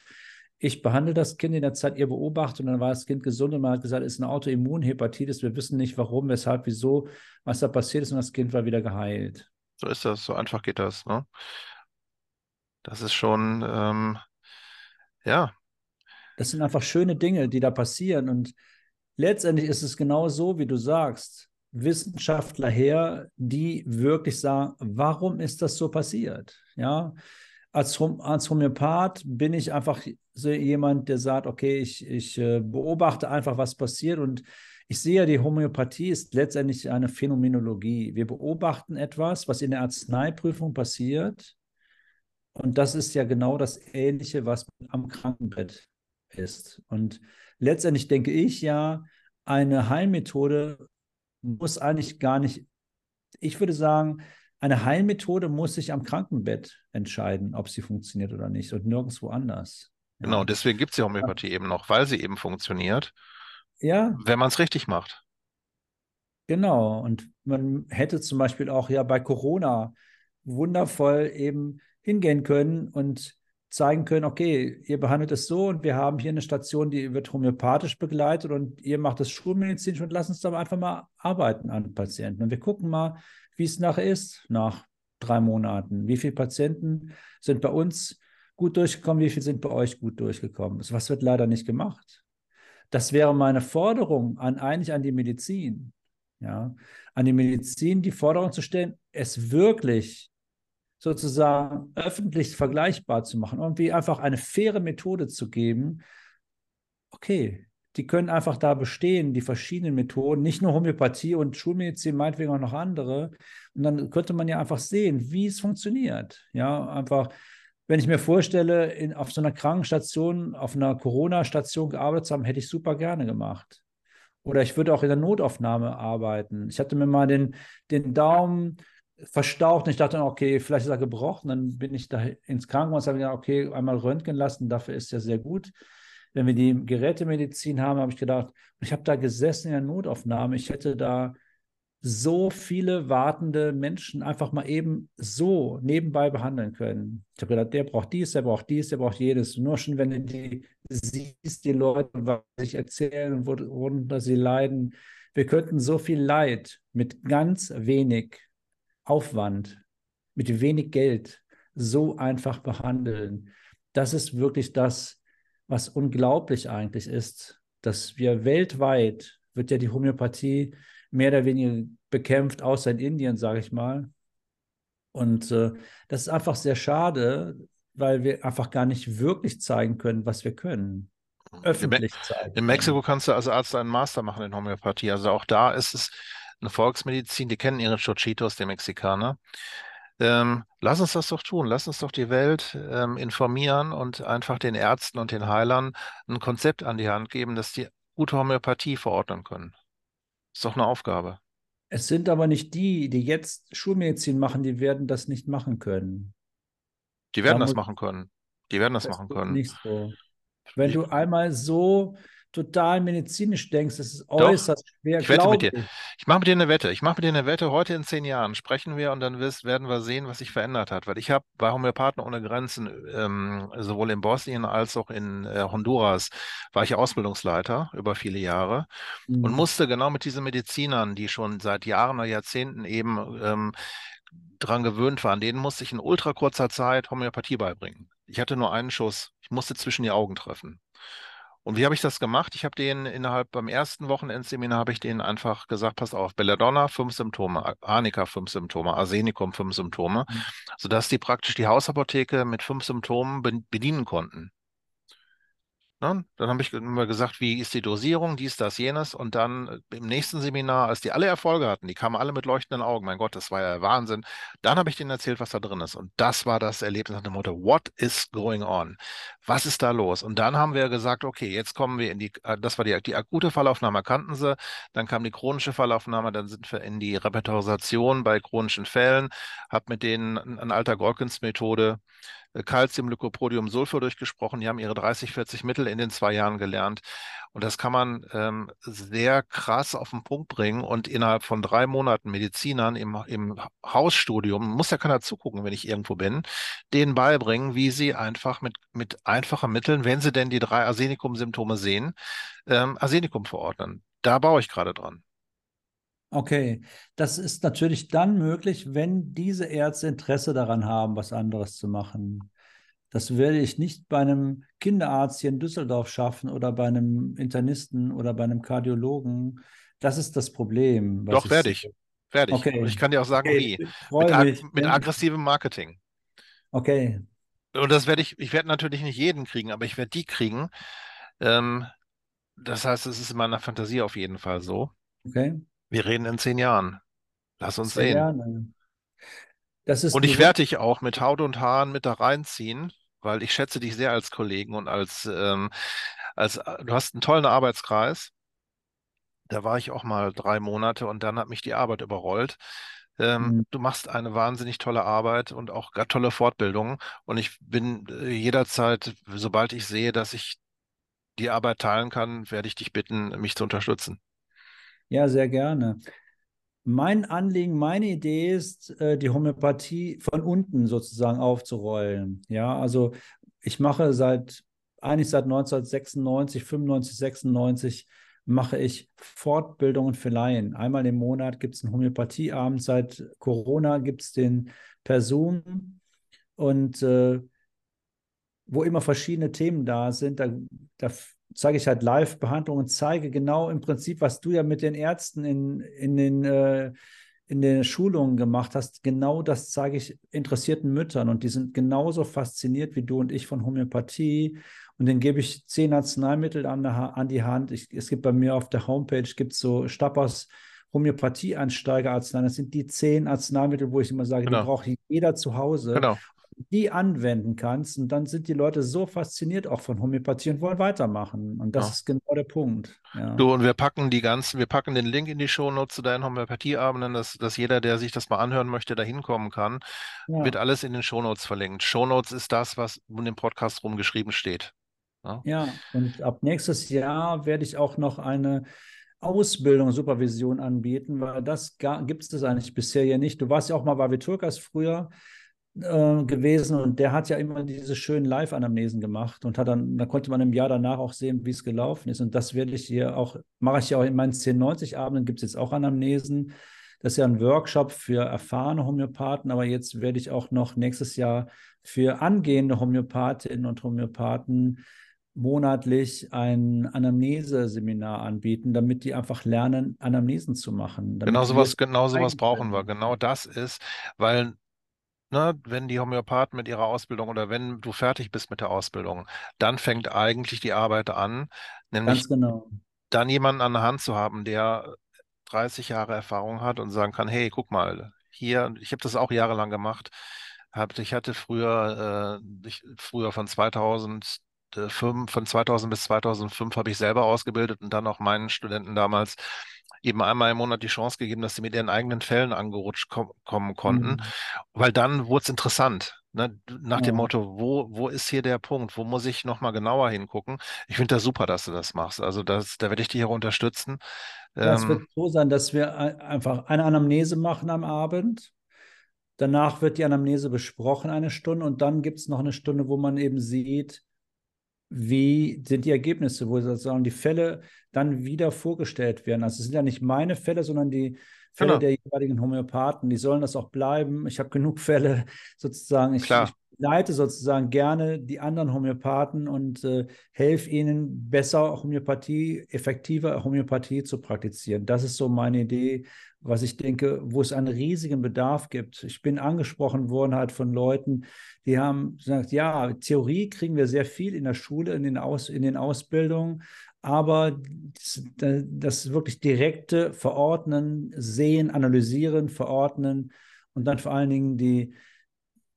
Ich behandle das Kind in der Zeit, ihr beobachtet und dann war das Kind gesund und man hat gesagt, es ist eine Autoimmunhepatitis. Wir wissen nicht, warum, weshalb, wieso, was da passiert ist und das Kind war wieder geheilt. So ist das, so einfach geht das. Ne? Das ist schon, ähm, ja. Das sind einfach schöne Dinge, die da passieren. Und letztendlich ist es genau so, wie du sagst. Wissenschaftler her, die wirklich sagen, warum ist das so passiert? Ja, als, als Homöopath bin ich einfach so jemand, der sagt, okay, ich, ich äh, beobachte einfach, was passiert und ich sehe, die Homöopathie ist letztendlich eine Phänomenologie. Wir beobachten etwas, was in der Arzneiprüfung passiert und das ist ja genau das Ähnliche, was am Krankenbett ist. Und letztendlich denke ich ja, eine Heilmethode muss eigentlich gar nicht, ich würde sagen, eine Heilmethode muss sich am Krankenbett entscheiden, ob sie funktioniert oder nicht und nirgendwo anders. Genau, deswegen gibt es die Homöopathie ja. eben noch, weil sie eben funktioniert. Ja. Wenn man es richtig macht. Genau. Und man hätte zum Beispiel auch ja bei Corona wundervoll eben hingehen können und zeigen können, okay, ihr behandelt es so und wir haben hier eine Station, die wird homöopathisch begleitet und ihr macht das schulmedizinisch und lasst uns da einfach mal arbeiten an Patienten. Und wir gucken mal, wie es nachher ist, nach drei Monaten. Wie viele Patienten sind bei uns gut durchgekommen, wie viele sind bei euch gut durchgekommen? Was wird leider nicht gemacht. Das wäre meine Forderung an eigentlich an die Medizin. Ja, an die Medizin die Forderung zu stellen, es wirklich sozusagen öffentlich vergleichbar zu machen, irgendwie einfach eine faire Methode zu geben. Okay, die können einfach da bestehen, die verschiedenen Methoden, nicht nur Homöopathie und Schulmedizin, meinetwegen auch noch andere. Und dann könnte man ja einfach sehen, wie es funktioniert. Ja, einfach, wenn ich mir vorstelle, in, auf so einer Krankenstation, auf einer Corona-Station gearbeitet zu haben, hätte ich super gerne gemacht. Oder ich würde auch in der Notaufnahme arbeiten. Ich hatte mir mal den, den Daumen verstaucht und ich dachte, okay, vielleicht ist er gebrochen. Dann bin ich da ins Krankenhaus, habe gedacht, okay, einmal röntgen lassen, dafür ist ja sehr gut. Wenn wir die Gerätemedizin haben, habe ich gedacht, ich habe da gesessen in der Notaufnahme, ich hätte da so viele wartende Menschen einfach mal eben so nebenbei behandeln können. Ich habe gedacht, der braucht dies, der braucht dies, der braucht jedes. Nur schon, wenn du die siehst, die Leute, was sich erzählen, worunter sie leiden. Wir könnten so viel Leid mit ganz wenig Aufwand, mit wenig Geld so einfach behandeln. Das ist wirklich das, was unglaublich eigentlich ist, dass wir weltweit, wird ja die Homöopathie mehr oder weniger bekämpft, außer in Indien, sage ich mal. Und äh, das ist einfach sehr schade, weil wir einfach gar nicht wirklich zeigen können, was wir können. Öffentlich in zeigen. In Mexiko kannst du als Arzt einen Master machen in Homöopathie. Also auch da ist es eine Volksmedizin, die kennen ihre Chochitos, die Mexikaner. Ähm, lass uns das doch tun. Lass uns doch die Welt ähm, informieren und einfach den Ärzten und den Heilern ein Konzept an die Hand geben, dass die gute Homöopathie verordnen können. Ist doch eine Aufgabe. Es sind aber nicht die, die jetzt Schulmedizin machen, die werden das nicht machen können. Die werden da das machen können. Die werden das, das machen können. Nicht so. Wenn ich, du einmal so total medizinisch denkst. Das ist äußerst Doch, schwer, ich wette mit dir. ich. Mache mit dir eine Wette. Ich mache mit dir eine Wette. Heute in zehn Jahren sprechen wir und dann wirst, werden wir sehen, was sich verändert hat. Weil ich habe bei Homöopathen ohne Grenzen, ähm, sowohl in Bosnien als auch in äh, Honduras, war ich Ausbildungsleiter über viele Jahre und Mhm. musste genau mit diesen Medizinern, die schon seit Jahren oder Jahrzehnten eben ähm, dran gewöhnt waren, denen musste ich in ultra kurzer Zeit Homöopathie beibringen. Ich hatte nur einen Schuss. Ich musste zwischen die Augen treffen. Und wie habe ich das gemacht? Ich habe denen innerhalb beim ersten Wochenendseminar habe ich denen einfach gesagt, passt auf, Belladonna fünf Symptome, Arnika fünf Symptome, Arsenicum fünf Symptome, sodass die praktisch die Hausapotheke mit fünf Symptomen bedienen konnten. Ne? Dann habe ich immer gesagt, wie ist die Dosierung, dies, das, jenes. Und dann äh, im nächsten Seminar, als die alle Erfolge hatten, die kamen alle mit leuchtenden Augen. Mein Gott, das war ja Wahnsinn. Dann habe ich denen erzählt, was da drin ist. Und das war das Erlebnis nach dem Motto, what is going on? Was ist da los? Und dann haben wir gesagt, okay, jetzt kommen wir in die, äh, das war die, die akute Fallaufnahme, kannten sie. Dann kam die chronische Fallaufnahme, dann sind wir in die Repertorisation bei chronischen Fällen, habe mit denen eine alter Golkins-Methode Calcium, Lycopodium, Sulfur durchgesprochen. Die haben ihre 30, 40 Mittel in den zwei Jahren gelernt. Und das kann man ähm, sehr krass auf den Punkt bringen und innerhalb von drei Monaten Medizinern im, im Hausstudium, muss ja keiner zugucken, wenn ich irgendwo bin, denen beibringen, wie sie einfach mit, mit einfachen Mitteln, wenn sie denn die drei Arsenikum-Symptome sehen, ähm, Arsenikum verordnen. Da baue ich gerade dran. Okay, das ist natürlich dann möglich, wenn diese Ärzte Interesse daran haben, was anderes zu machen. Das werde ich nicht bei einem Kinderarzt hier in Düsseldorf schaffen oder bei einem Internisten oder bei einem Kardiologen. Das ist das Problem, Doch, werde ich. Werde ich. Und Okay, ich kann dir auch sagen, okay, wie. Mit, ag mit aggressivem Marketing. Okay. Und das werde ich, ich werde natürlich nicht jeden kriegen, aber ich werde die kriegen. Ähm, das heißt, es ist in meiner Fantasie auf jeden Fall so. Okay. Wir reden in zehn Jahren. Lass uns sehen. ist Und ich werde dich auch mit Haut und Haaren mit da reinziehen, weil ich schätze dich sehr als Kollegen und als, ähm, als du hast einen tollen Arbeitskreis. Da war ich auch mal drei Monate und dann hat mich die Arbeit überrollt. Ähm, Mhm. du machst eine wahnsinnig tolle Arbeit und auch tolle Fortbildungen. Und ich bin äh, jederzeit, sobald ich sehe, dass ich die Arbeit teilen kann, werde ich dich bitten, mich zu unterstützen. Ja, sehr gerne. Mein Anliegen, meine Idee ist, äh, die Homöopathie von unten sozusagen aufzurollen. Ja, also ich mache seit, eigentlich seit 1996, 95, 96 mache ich Fortbildungen für Laien. Einmal im Monat gibt es einen Homöopathieabend. Seit Corona gibt es den per Zoom. Und äh, wo immer verschiedene Themen da sind, da, da zeige ich halt Live-Behandlungen und zeige genau im Prinzip, was du ja mit den Ärzten in, in den äh, in den Schulungen gemacht hast, genau das zeige ich interessierten Müttern und die sind genauso fasziniert wie du und ich von Homöopathie und denen gebe ich zehn Arzneimittel an, der, an die Hand. Ich, es gibt bei mir auf der Homepage gibt so Stappers Homöopathie-Einsteigerarznei. Das sind die zehn Arzneimittel, wo ich immer sage, Genau. die braucht jeder zu Hause Genau. Die anwenden kannst. Und dann sind die Leute so fasziniert auch von Homöopathie und wollen weitermachen. Und das Ja. ist genau der Punkt. Ja. Du, und wir packen die ganzen, wir packen den Link in die Shownotes zu deinen Homöopathieabenden, dass, dass jeder, der sich das mal anhören möchte, da hinkommen kann. Ja. Wird alles in den Shownotes verlinkt. Shownotes ist das, was um den Podcast rumgeschrieben steht. Ja. ja, und ab nächstes Jahr werde ich auch noch eine Ausbildung, Supervision anbieten, weil das gibt es eigentlich bisher ja nicht. Du warst ja auch mal bei Viturkas früher äh, gewesen und der hat ja immer diese schönen Live-Anamnesen gemacht und hat dann, da konnte man im Jahr danach auch sehen, wie es gelaufen ist. Und das werde ich hier auch, mache ich ja auch in meinen 1090-Abenden gibt es jetzt auch Anamnesen. Das ist ja ein Workshop für erfahrene Homöopathen, aber jetzt werde ich auch noch nächstes Jahr für angehende Homöopathinnen und Homöopathen monatlich ein Anamneseseminar anbieten, damit die einfach lernen, Anamnesen zu machen. Genau damit sowas, genau sowas brauchen wir. Genau das ist, weil, ne, wenn die Homöopathen mit ihrer Ausbildung oder wenn du fertig bist mit der Ausbildung, dann fängt eigentlich die Arbeit an, nämlich genau. dann jemanden an der Hand zu haben, der 30 Jahre Erfahrung hat und sagen kann, hey, guck mal, hier, ich habe das auch jahrelang gemacht. Hab, ich hatte früher, äh, ich, früher von 2005, von 2000 bis 2005 habe ich selber ausgebildet und dann auch meinen Studenten damals eben einmal im Monat die Chance gegeben, dass sie mit ihren eigenen Fällen angerutscht kom kommen konnten, Mhm. weil dann wurde es interessant. Ne, nach dem Ja. Motto, wo, wo ist hier der Punkt? Wo muss ich nochmal genauer hingucken? Ich finde das super, dass du das machst. Also das, da werde ich dich auch unterstützen. Es Ähm, wird so sein, dass wir ein- einfach eine Anamnese machen am Abend. Danach wird die Anamnese besprochen, eine Stunde, und dann gibt es noch eine Stunde, wo man eben sieht, wie sind die Ergebnisse, wo sozusagen die Fälle dann wieder vorgestellt werden. Also es sind ja nicht meine Fälle, sondern die Fälle genau, der jeweiligen Homöopathen. Die sollen das auch bleiben. Ich habe genug Fälle sozusagen. Ich, klar, ich leite sozusagen gerne die anderen Homöopathen und äh, helfe ihnen besser Homöopathie, effektiver Homöopathie zu praktizieren. Das ist so meine Idee, was ich denke, wo es einen riesigen Bedarf gibt. Ich bin angesprochen worden halt von Leuten, die haben gesagt, ja, Theorie kriegen wir sehr viel in der Schule, in den, Aus, in den Ausbildungen, aber das, das wirklich direkte Verordnen, Sehen, Analysieren, Verordnen und dann vor allen Dingen die,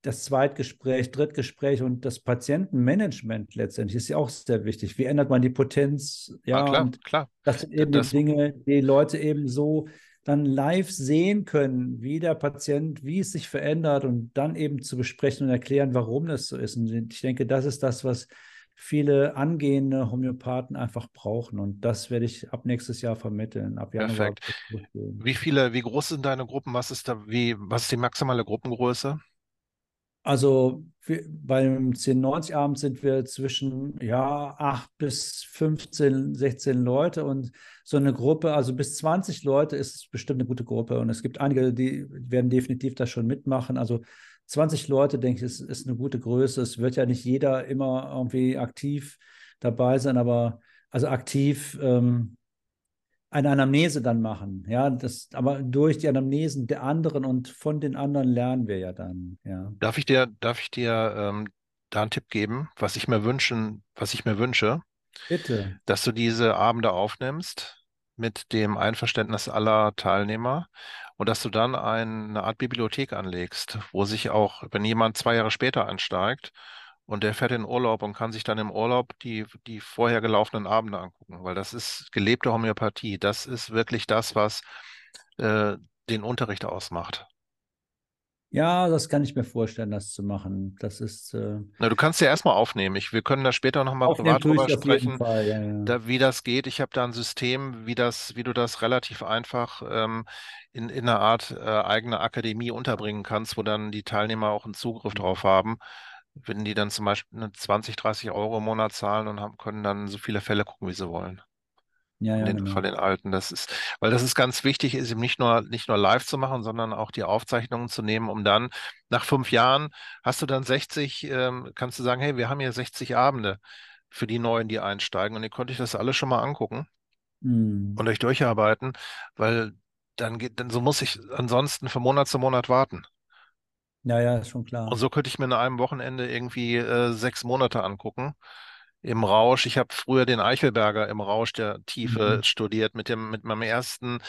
das Zweitgespräch, Drittgespräch und das Patientenmanagement letztendlich ist ja auch sehr wichtig. Wie ändert man die Potenz? ah, Ja, klar, und klar. das sind eben die Das, Dinge, die Leute eben so dann live sehen können, wie der Patient, wie es sich verändert und dann eben zu besprechen und erklären, warum das so ist. Und ich denke, das ist das, was viele angehende Homöopathen einfach brauchen. Und das werde ich ab nächstes Jahr vermitteln. Ab Januar. perfekt. Wie viele, wie groß sind deine Gruppen? Was ist da, wie, was ist die maximale Gruppengröße? Also wir, beim 1090-Abend sind wir zwischen ja, 8 bis 15, 16 Leute und so eine Gruppe, also bis 20 Leute ist bestimmt eine gute Gruppe. Und es gibt einige, die werden definitiv da schon mitmachen. Also 20 Leute, denke ich, ist, ist eine gute Größe. Es wird ja nicht jeder immer irgendwie aktiv dabei sein, aber also aktiv ähm, eine Anamnese dann machen. Ja, das, aber durch die Anamnesen der anderen und von den anderen lernen wir ja dann. Ja. Darf ich dir, darf ich dir ähm, da einen Tipp geben, was ich mir wünschen, was ich mir wünsche, Bitte. dass du diese Abende aufnimmst mit dem Einverständnis aller Teilnehmer und dass du dann ein, eine Art Bibliothek anlegst, wo sich auch, wenn jemand zwei Jahre später einsteigt und der fährt in Urlaub und kann sich dann im Urlaub die, die vorher gelaufenen Abende angucken, weil das ist gelebte Homöopathie. Das ist wirklich das, was äh, den Unterricht ausmacht. Ja, das kann ich mir vorstellen, das zu machen. Das ist äh, Na, du kannst ja erstmal aufnehmen. Ich, wir können da später nochmal privat drüber sprechen, Fall. Ja, ja. da, wie das geht. Ich habe da ein System, wie das, wie du das relativ einfach ähm, in, in einer Art äh, eigene Akademie unterbringen kannst, wo dann die Teilnehmer auch einen Zugriff drauf haben. Wenn die dann zum Beispiel eine 20, 30 Euro im Monat zahlen und haben, können dann so viele Fälle gucken, wie sie wollen. Ja, Von ja, den, genau. von den Alten. Das ist, weil das ist ganz wichtig, ist eben nicht nur, nicht nur live zu machen, sondern auch die Aufzeichnungen zu nehmen, um dann nach fünf Jahren hast du dann 60, ähm, kannst du sagen, hey, wir haben hier 60 Abende für die Neuen, die einsteigen. Und ihr könnt euch das alles schon mal angucken Hm. und euch durcharbeiten, weil dann geht, dann so muss ich ansonsten von Monat zu Monat warten. Ja, ja, ist schon Und klar. so könnte ich mir in einem Wochenende irgendwie äh, sechs Monate angucken. Im Rausch, ich habe früher den Eichelberger im Rausch der Tiefe Mhm. studiert, mit dem, mit meinem ersten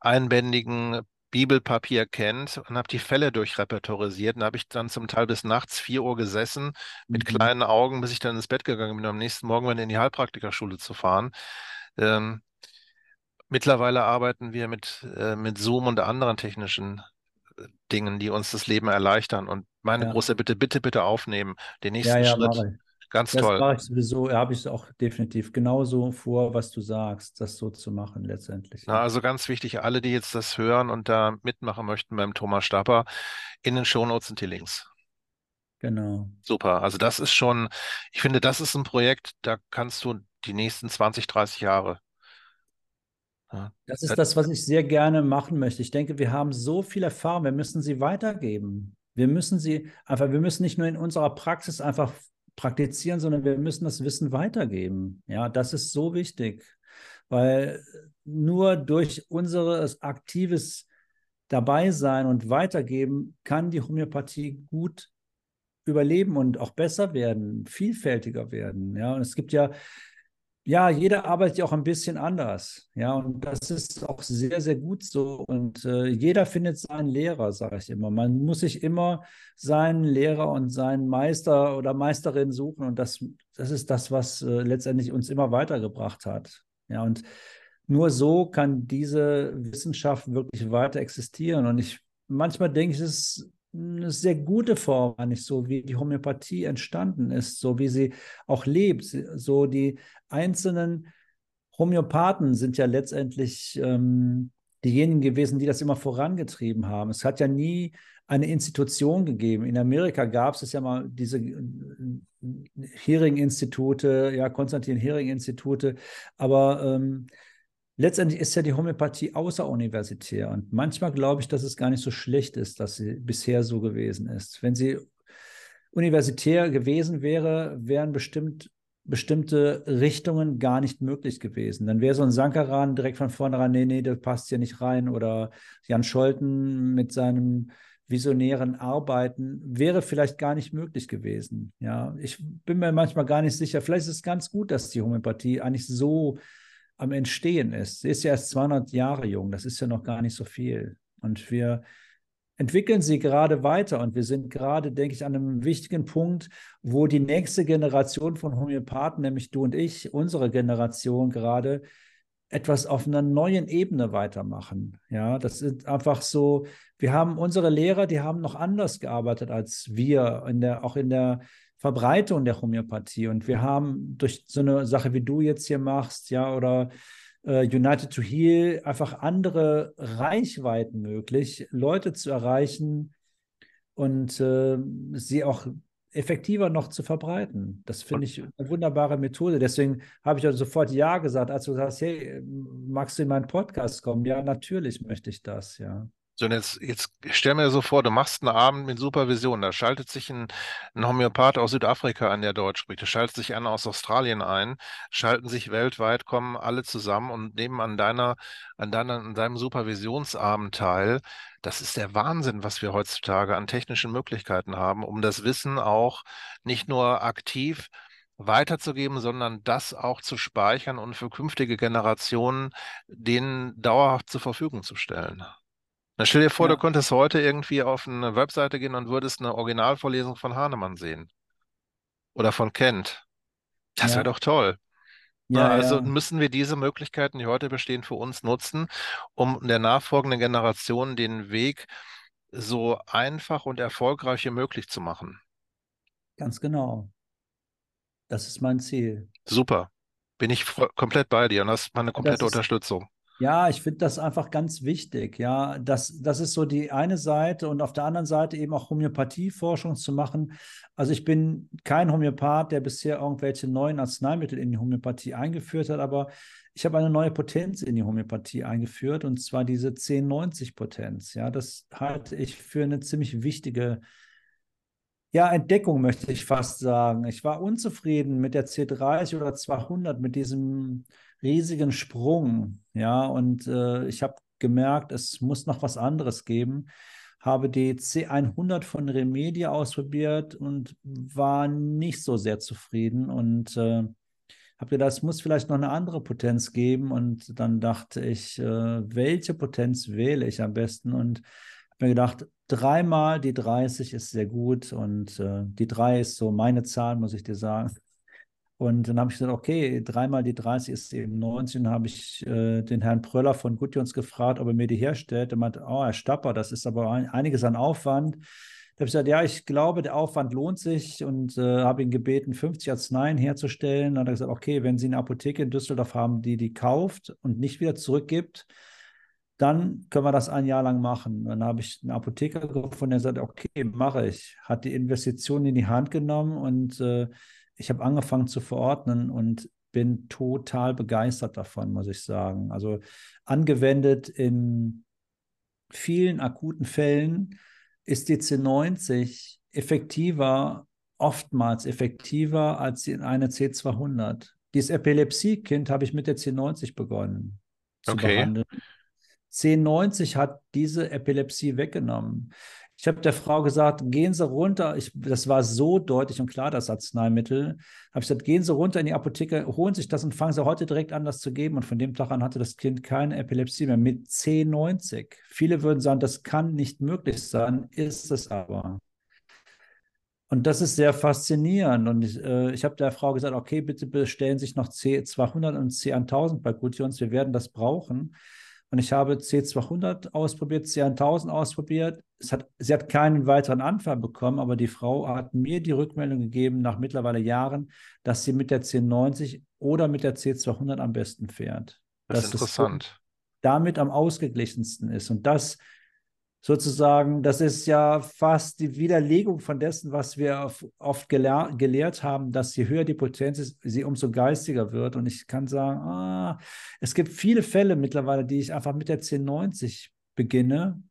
einbändigen Bibelpapier kennt und habe die Fälle durchrepertorisiert. Und da habe ich dann zum Teil bis nachts 4 Uhr gesessen mit Mhm. kleinen Augen, bis ich dann ins Bett gegangen bin, am nächsten Morgen wieder in die Heilpraktikerschule zu fahren. Ähm, mittlerweile arbeiten wir mit, äh, mit Zoom und anderen technischen äh, Dingen, die uns das Leben erleichtern. Und meine Ja, große Bitte, bitte, bitte aufnehmen. Den ja, nächsten ja, Schritt. Ganz Das toll. mache ich sowieso, habe ich auch definitiv genauso vor, was du sagst, das so zu machen letztendlich. Na, also ganz wichtig, alle, die jetzt das hören und da mitmachen möchten beim Thomas Stapper, in den Shownotes sind die Links. Genau. Super. Also das ist schon, ich finde, das ist ein Projekt, da kannst du die nächsten 20, 30 Jahre. Ja, Das ist das, was ich sehr gerne machen möchte. Ich denke, wir haben so viel Erfahrung, wir müssen sie weitergeben. Wir müssen sie einfach, wir müssen nicht nur in unserer Praxis einfach praktizieren, sondern wir müssen das Wissen weitergeben. Ja, das ist so wichtig, weil nur durch unser aktives Dabeisein und Weitergeben kann die Homöopathie gut überleben und auch besser werden, vielfältiger werden. Ja, und es gibt ja ja, jeder arbeitet ja auch ein bisschen anders. Ja, und das ist auch sehr, sehr gut so. Und äh, jeder findet seinen Lehrer, sage ich immer. Man muss sich immer seinen Lehrer und seinen Meister oder Meisterin suchen. Und das, das ist das, was äh, letztendlich uns immer weitergebracht hat. Ja, und nur so kann diese Wissenschaft wirklich weiter existieren. Und ich manchmal denke ich, es ist eine sehr gute Form, eigentlich so wie die Homöopathie entstanden ist, so wie sie auch lebt. So die einzelnen Homöopathen sind ja letztendlich ähm, diejenigen gewesen, die das immer vorangetrieben haben. Es hat ja nie eine Institution gegeben. In Amerika gab es ja mal diese äh, Hearing-Institute, ja, Konstantin Hearing-Institute, aber ähm, letztendlich ist ja die Homöopathie außeruniversitär. Und manchmal glaube ich, dass es gar nicht so schlecht ist, dass sie bisher so gewesen ist. Wenn sie universitär gewesen wäre, wären bestimmt bestimmte Richtungen gar nicht möglich gewesen. Dann wäre so ein Sankaran direkt von vornherein, nee, nee, das passt hier nicht rein. Oder Jan Scholten mit seinem visionären Arbeiten wäre vielleicht gar nicht möglich gewesen. Ja, ich bin mir manchmal gar nicht sicher. Vielleicht ist es ganz gut, dass die Homöopathie eigentlich so am Entstehen ist. Sie ist ja erst 200 Jahre jung, das ist ja noch gar nicht so viel. Und wir entwickeln sie gerade weiter und wir sind gerade, denke ich, an einem wichtigen Punkt, wo die nächste Generation von Homöopathen, nämlich du und ich, unsere Generation gerade, etwas auf einer neuen Ebene weitermachen. Ja, das ist einfach so, wir haben unsere Lehrer, die haben noch anders gearbeitet als wir, in der, auch in der Verbreitung der Homöopathie. Und wir haben durch so eine Sache, wie du jetzt hier machst, ja, oder äh, United to Heal, einfach andere Reichweiten möglich, Leute zu erreichen und äh, sie auch effektiver noch zu verbreiten. Das finde ich eine wunderbare Methode. Deswegen habe ich also sofort Ja gesagt, als du sagst, hey, magst du in meinen Podcast kommen? Ja, natürlich möchte ich das, ja. So, jetzt, jetzt stell mir so vor, du machst einen Abend mit Supervision, da schaltet sich ein, ein Homöopath aus Südafrika an, der Deutsch spricht, da schaltet sich einer aus Australien ein, schalten sich weltweit, kommen alle zusammen und nehmen an deiner, an deiner, an deinem Supervisionsabend teil. Das ist der Wahnsinn, was wir heutzutage an technischen Möglichkeiten haben, um das Wissen auch nicht nur aktiv weiterzugeben, sondern das auch zu speichern und für künftige Generationen denen dauerhaft zur Verfügung zu stellen. Na, stell dir vor, du Ja, könntest heute irgendwie auf eine Webseite gehen und würdest eine Originalvorlesung von Hahnemann sehen oder von Kent. Das wäre ja, doch toll. Ja, also müssen wir diese Möglichkeiten, die heute bestehen, für uns nutzen, um der nachfolgenden Generation den Weg so einfach und erfolgreich wie möglich zu machen. ganz genau. Das ist mein Ziel. Super. Bin ich komplett bei dir und hast meine komplette Unterstützung. Ja, ich finde das einfach ganz wichtig. Ja, das, das ist so die eine Seite und auf der anderen Seite eben auch Homöopathieforschung zu machen. Also ich bin kein Homöopath, der bisher irgendwelche neuen Arzneimittel in die Homöopathie eingeführt hat, aber ich habe eine neue Potenz in die Homöopathie eingeführt und zwar diese 1090-Potenz. Ja, das halte ich für eine ziemlich wichtige ja, Entdeckung möchte ich fast sagen. Ich war unzufrieden mit der C30 oder 200, mit diesem riesigen Sprung. Ja, und äh, ich habe gemerkt, es muss noch was anderes geben. Habe die C100 von Remedia ausprobiert und war nicht so sehr zufrieden und äh, habe gedacht, es muss vielleicht noch eine andere Potenz geben. Und dann dachte ich, äh, welche Potenz wähle ich am besten? Und habe mir gedacht, dreimal die 30 ist sehr gut und äh, die 3 ist so meine Zahl, muss ich dir sagen. Und dann habe ich gesagt, okay, dreimal die 30 ist eben 90. Und dann habe ich äh, den Herrn Pröller von Gudjons gefragt, ob er mir die herstellt. Er meinte, oh, Herr Stapper, das ist aber ein, einiges an Aufwand. Da habe ich gesagt, ja, ich glaube, der Aufwand lohnt sich und äh, habe ihn gebeten, 50 Arzneien herzustellen. Dann hat er gesagt, okay, wenn Sie eine Apotheke in Düsseldorf haben, die die kauft und nicht wieder zurückgibt, dann können wir das ein Jahr lang machen. Dann habe ich einen Apotheker gefunden, der sagt, okay, mache ich. Hat die Investition in die Hand genommen und äh, ich habe angefangen zu verordnen und bin total begeistert davon, muss ich sagen. Also angewendet in vielen akuten Fällen ist die C90 effektiver, oftmals effektiver als eine C200. Dieses Epilepsiekind habe ich mit der C90 begonnen zu Okay. behandeln. C90 hat diese Epilepsie weggenommen. Ich habe der Frau gesagt, gehen Sie runter. Ich, das war so deutlich und klar, das Arzneimittel. Habe ich gesagt, gehen Sie runter in die Apotheke, holen sich das und fangen Sie heute direkt an, das zu geben. Und von dem Tag an hatte das Kind keine Epilepsie mehr mit C90. Viele würden sagen, das kann nicht möglich sein, ist es aber. Und das ist sehr faszinierend. Und ich, äh, ich habe der Frau gesagt, okay, bitte bestellen Sie sich noch C200 und C1000 bei Gutions. Wir werden das brauchen. Und ich habe C200 ausprobiert, C1000 ausprobiert. Es hat, sie hat keinen weiteren Anfall bekommen, aber die Frau hat mir die Rückmeldung gegeben, nach mittlerweile Jahren, dass sie mit der C90 oder mit der C200 am besten fährt. Das ist interessant. damit am ausgeglichensten ist. Und das sozusagen, das ist ja fast die Widerlegung von dessen, was wir oft gelehr gelehrt haben, dass je höher die Potenz ist, sie umso geistiger wird. Und ich kann sagen, ah, es gibt viele Fälle mittlerweile, die ich einfach mit der 1090 beginne.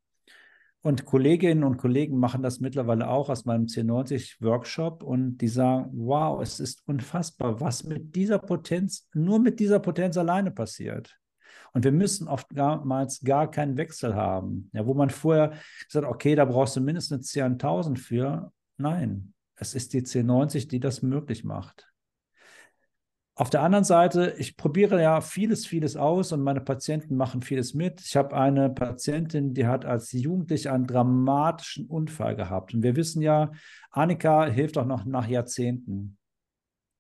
Und Kolleginnen und Kollegen machen das mittlerweile auch aus meinem 1090-Workshop und die sagen, wow, es ist unfassbar, was mit dieser Potenz, nur mit dieser Potenz alleine passiert. Und wir müssen oftmals gar keinen Wechsel haben. Ja, wo man vorher gesagt hat, okay, da brauchst du mindestens eine C1000 für. Nein, es ist die C90, die das möglich macht. Auf der anderen Seite, ich probiere ja vieles, vieles aus und meine Patienten machen vieles mit. Ich habe eine Patientin, die hat als Jugendliche einen dramatischen Unfall gehabt. Und wir wissen ja, Annika hilft auch noch nach Jahrzehnten.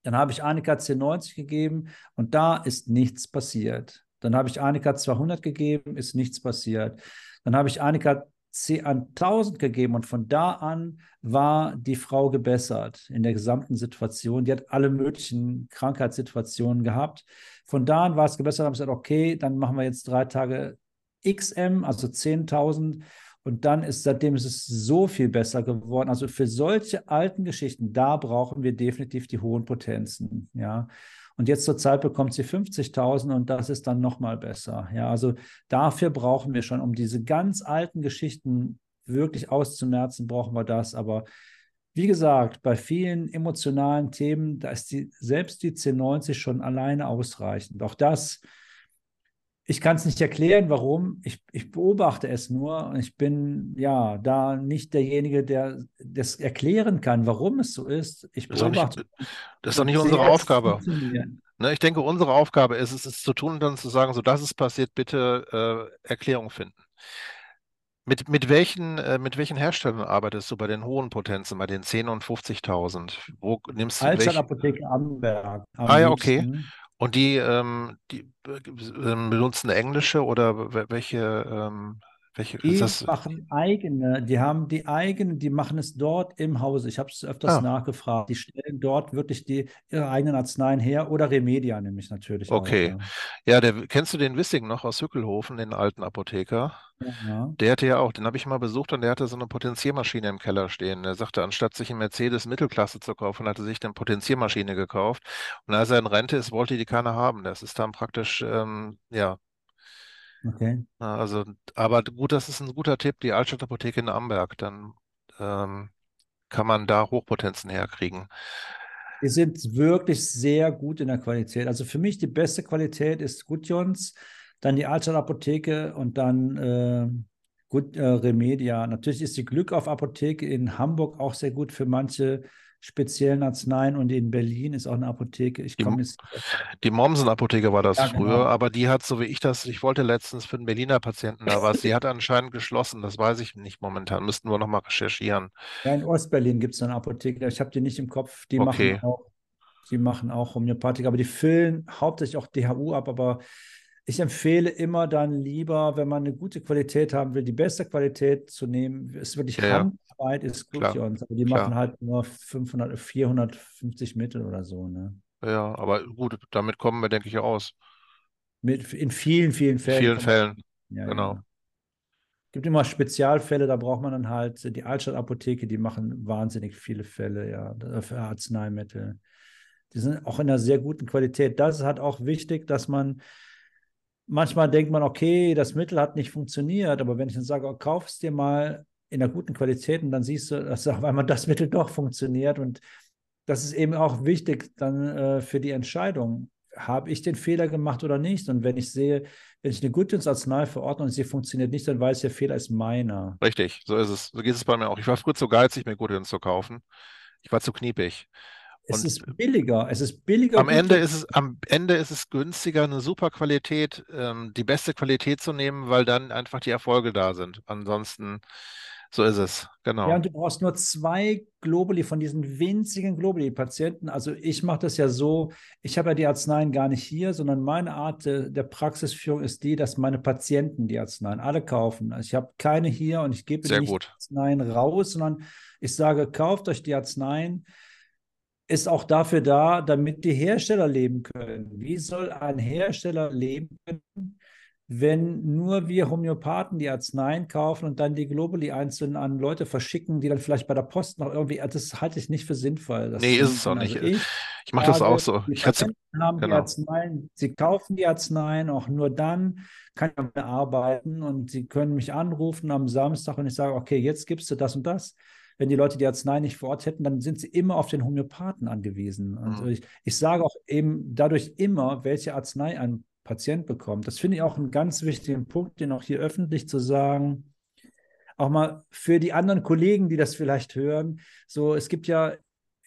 Dann habe ich Annika C90 gegeben und da ist nichts passiert. Dann habe ich Annika 200 gegeben, ist nichts passiert. Dann habe ich Annika C1000 gegeben und von da an war die Frau gebessert in der gesamten Situation. Die hat alle möglichen Krankheitssituationen gehabt. Von da an war es gebessert, habe ich gesagt, okay, dann machen wir jetzt drei Tage XM, also 10.000 und dann ist seitdem ist es so viel besser geworden. Also für solche alten Geschichten, da brauchen wir definitiv die hohen Potenzen. Ja. Und jetzt zur Zeit bekommt sie 50.000 und das ist dann nochmal besser. Ja, also dafür brauchen wir schon, um diese ganz alten Geschichten wirklich auszumerzen, brauchen wir das. Aber wie gesagt, bei vielen emotionalen Themen, da ist die, selbst die C90 schon alleine ausreichend. Auch das ich kann es nicht erklären, warum. Ich, ich, beobachte es nur und ich bin ja da nicht derjenige, der das erklären kann, warum es so ist. Ich beobachte. Das ist, nicht, das ist doch nicht unsere Aufgabe. Ne, ich denke, unsere Aufgabe ist es, es zu tun und dann zu sagen, so das ist passiert, bitte äh, Erklärung finden. Mit, mit, welchen, äh, mit welchen Herstellern arbeitest du bei den hohen Potenzen, bei den 10.000 und 50.000? Wo nimmst du Altstadt Apotheke Amberg. Ah ja, okay. Und die, ähm, die ähm, benutzen englische oder welche, ähm, welche die machen eigene, die haben die eigenen, die machen es dort im Hause. Ich habe es öfters ah. nachgefragt. Die stellen dort wirklich die ihre eigenen Arzneien her oder Remedia nämlich natürlich. Okay. Auch, ja. ja, der, kennst du den Wissing noch aus Hückelhofen, den alten Apotheker? Ja. Der hatte ja auch, den habe ich mal besucht und der hatte so eine Potenziermaschine im Keller stehen. Er sagte, anstatt sich einen Mercedes Mittelklasse zu kaufen, hatte sich eine Potenziermaschine gekauft. Und als er in Rente ist, wollte die keiner haben. Das ist dann praktisch, ähm, ja. Okay. Also, aber gut, das ist ein guter Tipp, die Altstadtapotheke in Amberg. Dann ähm, kann man da Hochpotenzen herkriegen. Die sind wirklich sehr gut in der Qualität. Also für mich die beste Qualität ist Gudjons dann die Altstadt Apotheke und dann äh, gut äh, Remedia. Natürlich ist die Glück auf Apotheke in Hamburg auch sehr gut für manche speziellen Arzneien und in Berlin ist auch eine Apotheke. Ich die, jetzt, die Mommsen-Apotheke war das ja, früher, genau. aber die hat, so wie ich das, ich wollte letztens für einen Berliner Patienten da was, die hat anscheinend geschlossen, das weiß ich nicht momentan, müssten wir nochmal recherchieren. Ja, in Ostberlin gibt es eine Apotheke, ich habe die nicht im Kopf, die okay. machen auch, die machen auch Homöopathik, aber die füllen hauptsächlich auch DHU ab, aber ich empfehle immer dann lieber, wenn man eine gute Qualität haben will, die beste Qualität zu nehmen. Es ist wirklich ja, Handarbeit, ist gut für uns. Aber die klar. machen halt nur 500, 450 Mittel oder so. Ne? Ja, aber gut, damit kommen wir, denke ich, aus. Mit, in vielen, vielen Fällen. In vielen Fällen, ja, genau. Ja. Es gibt immer Spezialfälle, da braucht man dann halt die Altstadtapotheke, die machen wahnsinnig viele Fälle, ja, für Arzneimittel. Die sind auch in einer sehr guten Qualität. Das ist halt auch wichtig, dass man manchmal denkt man, okay, das Mittel hat nicht funktioniert, aber wenn ich dann sage, oh, kauf es dir mal in einer guten Qualität und dann siehst du, dass [LAUGHS] auf einmal das Mittel doch funktioniert und das ist eben auch wichtig dann äh, für die Entscheidung. Habe ich den Fehler gemacht oder nicht? Und wenn ich sehe, wenn ich eine Gutdünnstarznei verordne und sie funktioniert nicht, dann weiß ich, der Fehler ist meiner. Richtig, so ist es. So geht es bei mir auch. Ich war früher zu geizig, mir Gutdünst zu kaufen. Ich war zu kniepig. Es und ist billiger. Es ist billiger. Am Ende ist es, am Ende ist es günstiger, eine super Qualität, ähm, die beste Qualität zu nehmen, weil dann einfach die Erfolge da sind. Ansonsten So ist es, genau. Ja, und du brauchst nur zwei Globuli von diesen winzigen Globuli-Patienten. Also ich mache das ja so, ich habe ja die Arzneien gar nicht hier, sondern meine Art de, der Praxisführung ist die, dass meine Patienten die Arzneien alle kaufen. Also ich habe keine hier und ich gebe Sehr nicht gut. die Arzneien raus, sondern ich sage, kauft euch die Arzneien. Ist auch dafür da, damit die Hersteller leben können. Wie soll ein Hersteller leben können, wenn nur wir Homöopathen die Arzneien kaufen und dann die Globuli einzeln an Leute verschicken, die dann vielleicht bei der Post noch irgendwie, das halte ich nicht für sinnvoll. Das nee, ist es auch nicht. Also ich ich mache das auch so. Die Ich hatte, haben die genau. Arzneien, sie kaufen die Arzneien, auch nur dann kann ich arbeiten und sie können mich anrufen am Samstag und ich sage, okay, jetzt gibst du das und das. Wenn die Leute die Arznei nicht vor Ort hätten, dann sind sie immer auf den Homöopathen angewiesen. Also Mhm. ich, ich sage auch eben dadurch immer, welche Arznei ein Patient bekommt. Das finde ich auch einen ganz wichtigen Punkt, den auch hier öffentlich zu sagen. Auch mal für die anderen Kollegen, die das vielleicht hören. So, es gibt ja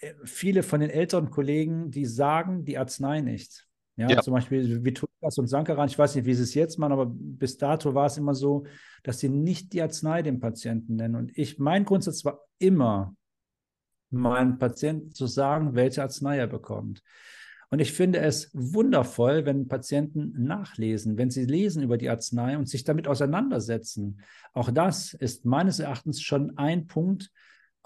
äh, viele von den älteren Kollegen, die sagen die Arznei nicht. Ja, Ja. zum Beispiel Vitruvias und Sankaran, ich weiß nicht, wie sie es jetzt machen, aber bis dato war es immer so, dass sie nicht die Arznei dem Patienten nennen. Und ich, mein Grundsatz war immer, meinem Patienten zu sagen, welche Arznei er bekommt. Und ich finde es wundervoll, wenn Patienten nachlesen, wenn sie lesen über die Arznei und sich damit auseinandersetzen. Auch das ist meines Erachtens schon ein Punkt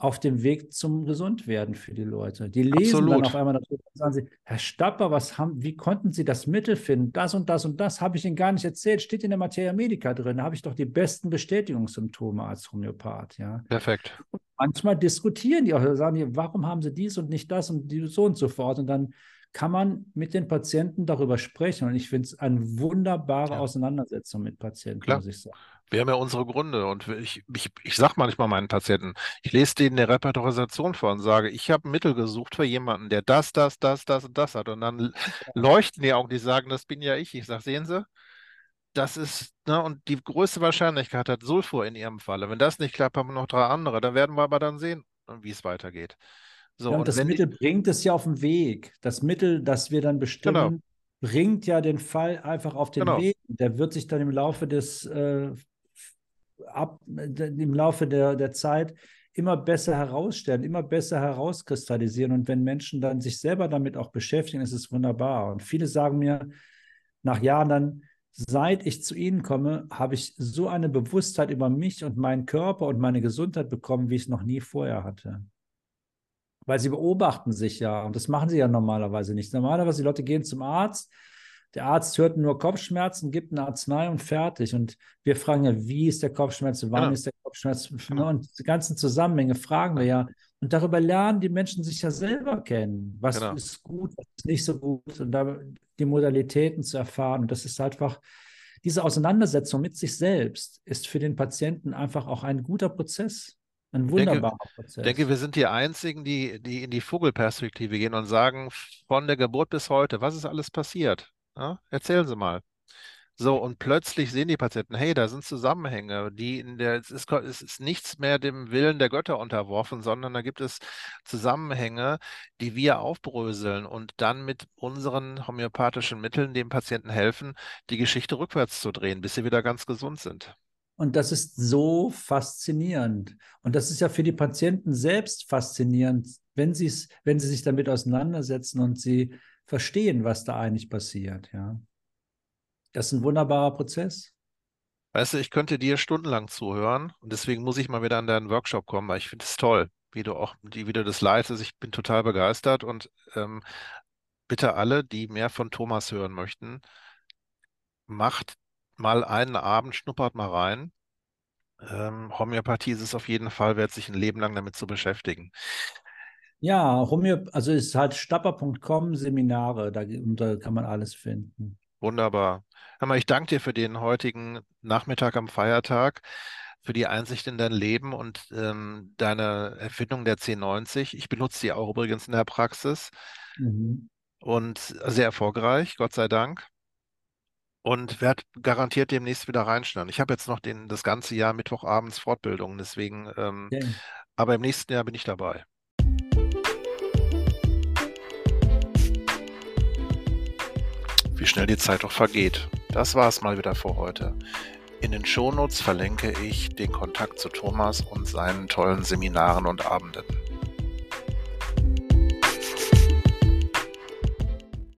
auf dem Weg zum Gesundwerden für die Leute. Die lesen Absolut. dann auf einmal darüber und sagen sie, Herr Stapper, was haben, wie konnten Sie das Mittel finden? Das und das und das habe ich Ihnen gar nicht erzählt. Steht in der Materia Medica drin. Da habe ich doch die besten Bestätigungssymptome als Homöopath. Ja. Perfekt. Manchmal diskutieren die auch, sagen die, warum haben sie dies und nicht das und so und so fort. Und dann kann man mit den Patienten darüber sprechen. Und ich finde es eine wunderbare Ja. Auseinandersetzung mit Patienten, Klar. muss ich sagen. Wir haben ja unsere Gründe und ich, ich, ich sage manchmal meinen Patienten, ich lese denen eine Repertorisation vor und sage, ich habe Mittel gesucht für jemanden, der das, das, das, das und das hat. Und dann leuchten die Augen, die sagen, das bin ja ich. Ich sage, sehen Sie, das ist, ne, und die größte Wahrscheinlichkeit hat Sulfur in Ihrem Falle. Wenn das nicht klappt, haben wir noch drei andere. Dann werden wir aber dann sehen, wie es weitergeht. So, Ja, und und das Mittel bringt es ja auf den Weg. Das Mittel, das wir dann genau, bestimmen, bringt ja den Fall einfach auf den genau, Weg. Der wird sich dann im Laufe des äh, ab, im Laufe der, der Zeit immer besser herausstellen, immer besser herauskristallisieren. Und wenn Menschen dann sich selber damit auch beschäftigen, ist es wunderbar. Und viele sagen mir nach Jahren dann, seit ich zu Ihnen komme, habe ich so eine Bewusstheit über mich und meinen Körper und meine Gesundheit bekommen, wie ich es noch nie vorher hatte. Weil sie beobachten sich ja und das machen sie ja normalerweise nicht. Normalerweise die Leute gehen zum Arzt, der Arzt hört nur Kopfschmerzen, gibt eine Arznei und fertig. Und wir fragen ja, wie ist der Kopfschmerz, wann genau, ist der Kopfschmerz? Ne? genau. Und die ganzen Zusammenhänge fragen wir ja. Und darüber lernen die Menschen sich ja selber kennen. Was Genau. ist gut, was ist nicht so gut und da die Modalitäten zu erfahren. Und das ist einfach, diese Auseinandersetzung mit sich selbst ist für den Patienten einfach auch ein guter Prozess. Ein Ich denke, wunderbarer denke, Prozess. wir sind die Einzigen, die, die in die Vogelperspektive gehen und sagen, von der Geburt bis heute, was ist alles passiert? Ja? Erzählen Sie mal. So, und plötzlich sehen die Patienten, hey, da sind Zusammenhänge, die in der, es ist, es ist nichts mehr dem Willen der Götter unterworfen, sondern da gibt es Zusammenhänge, die wir aufbröseln und dann mit unseren homöopathischen Mitteln dem Patienten helfen, die Geschichte rückwärts zu drehen, bis sie wieder ganz gesund sind. Und das ist so faszinierend. Und das ist ja für die Patienten selbst faszinierend, wenn wenn sie sich damit auseinandersetzen und sie verstehen, was da eigentlich passiert. Ja, das ist ein wunderbarer Prozess. Weißt du, ich könnte dir stundenlang zuhören und deswegen muss ich mal wieder an deinen Workshop kommen, weil ich finde es toll, wie du auch, wie du das leitest. Ich bin total begeistert und ähm, bitte alle, die mehr von Thomas hören möchten, macht mal einen Abend, schnuppert mal rein. Ähm, Homöopathie ist es auf jeden Fall wert, sich ein Leben lang damit zu beschäftigen. Ja, Homö, also es ist halt stapper.com Seminare, da, da kann man alles finden. Wunderbar. Hör mal, ich danke dir für den heutigen Nachmittag am Feiertag, für die Einsicht in dein Leben und ähm, deine Erfindung der 1090. Ich benutze die auch übrigens in der Praxis Mhm. und sehr erfolgreich, Gott sei Dank. Und werde garantiert demnächst wieder reinschneiden. Ich habe jetzt noch den, das ganze Jahr Mittwochabends Fortbildung, deswegen, ähm, Okay. aber im nächsten Jahr bin ich dabei. Wie schnell die Zeit doch vergeht. Das war es mal wieder für heute. In den Shownotes verlinke ich den Kontakt zu Thomas und seinen tollen Seminaren und Abenden.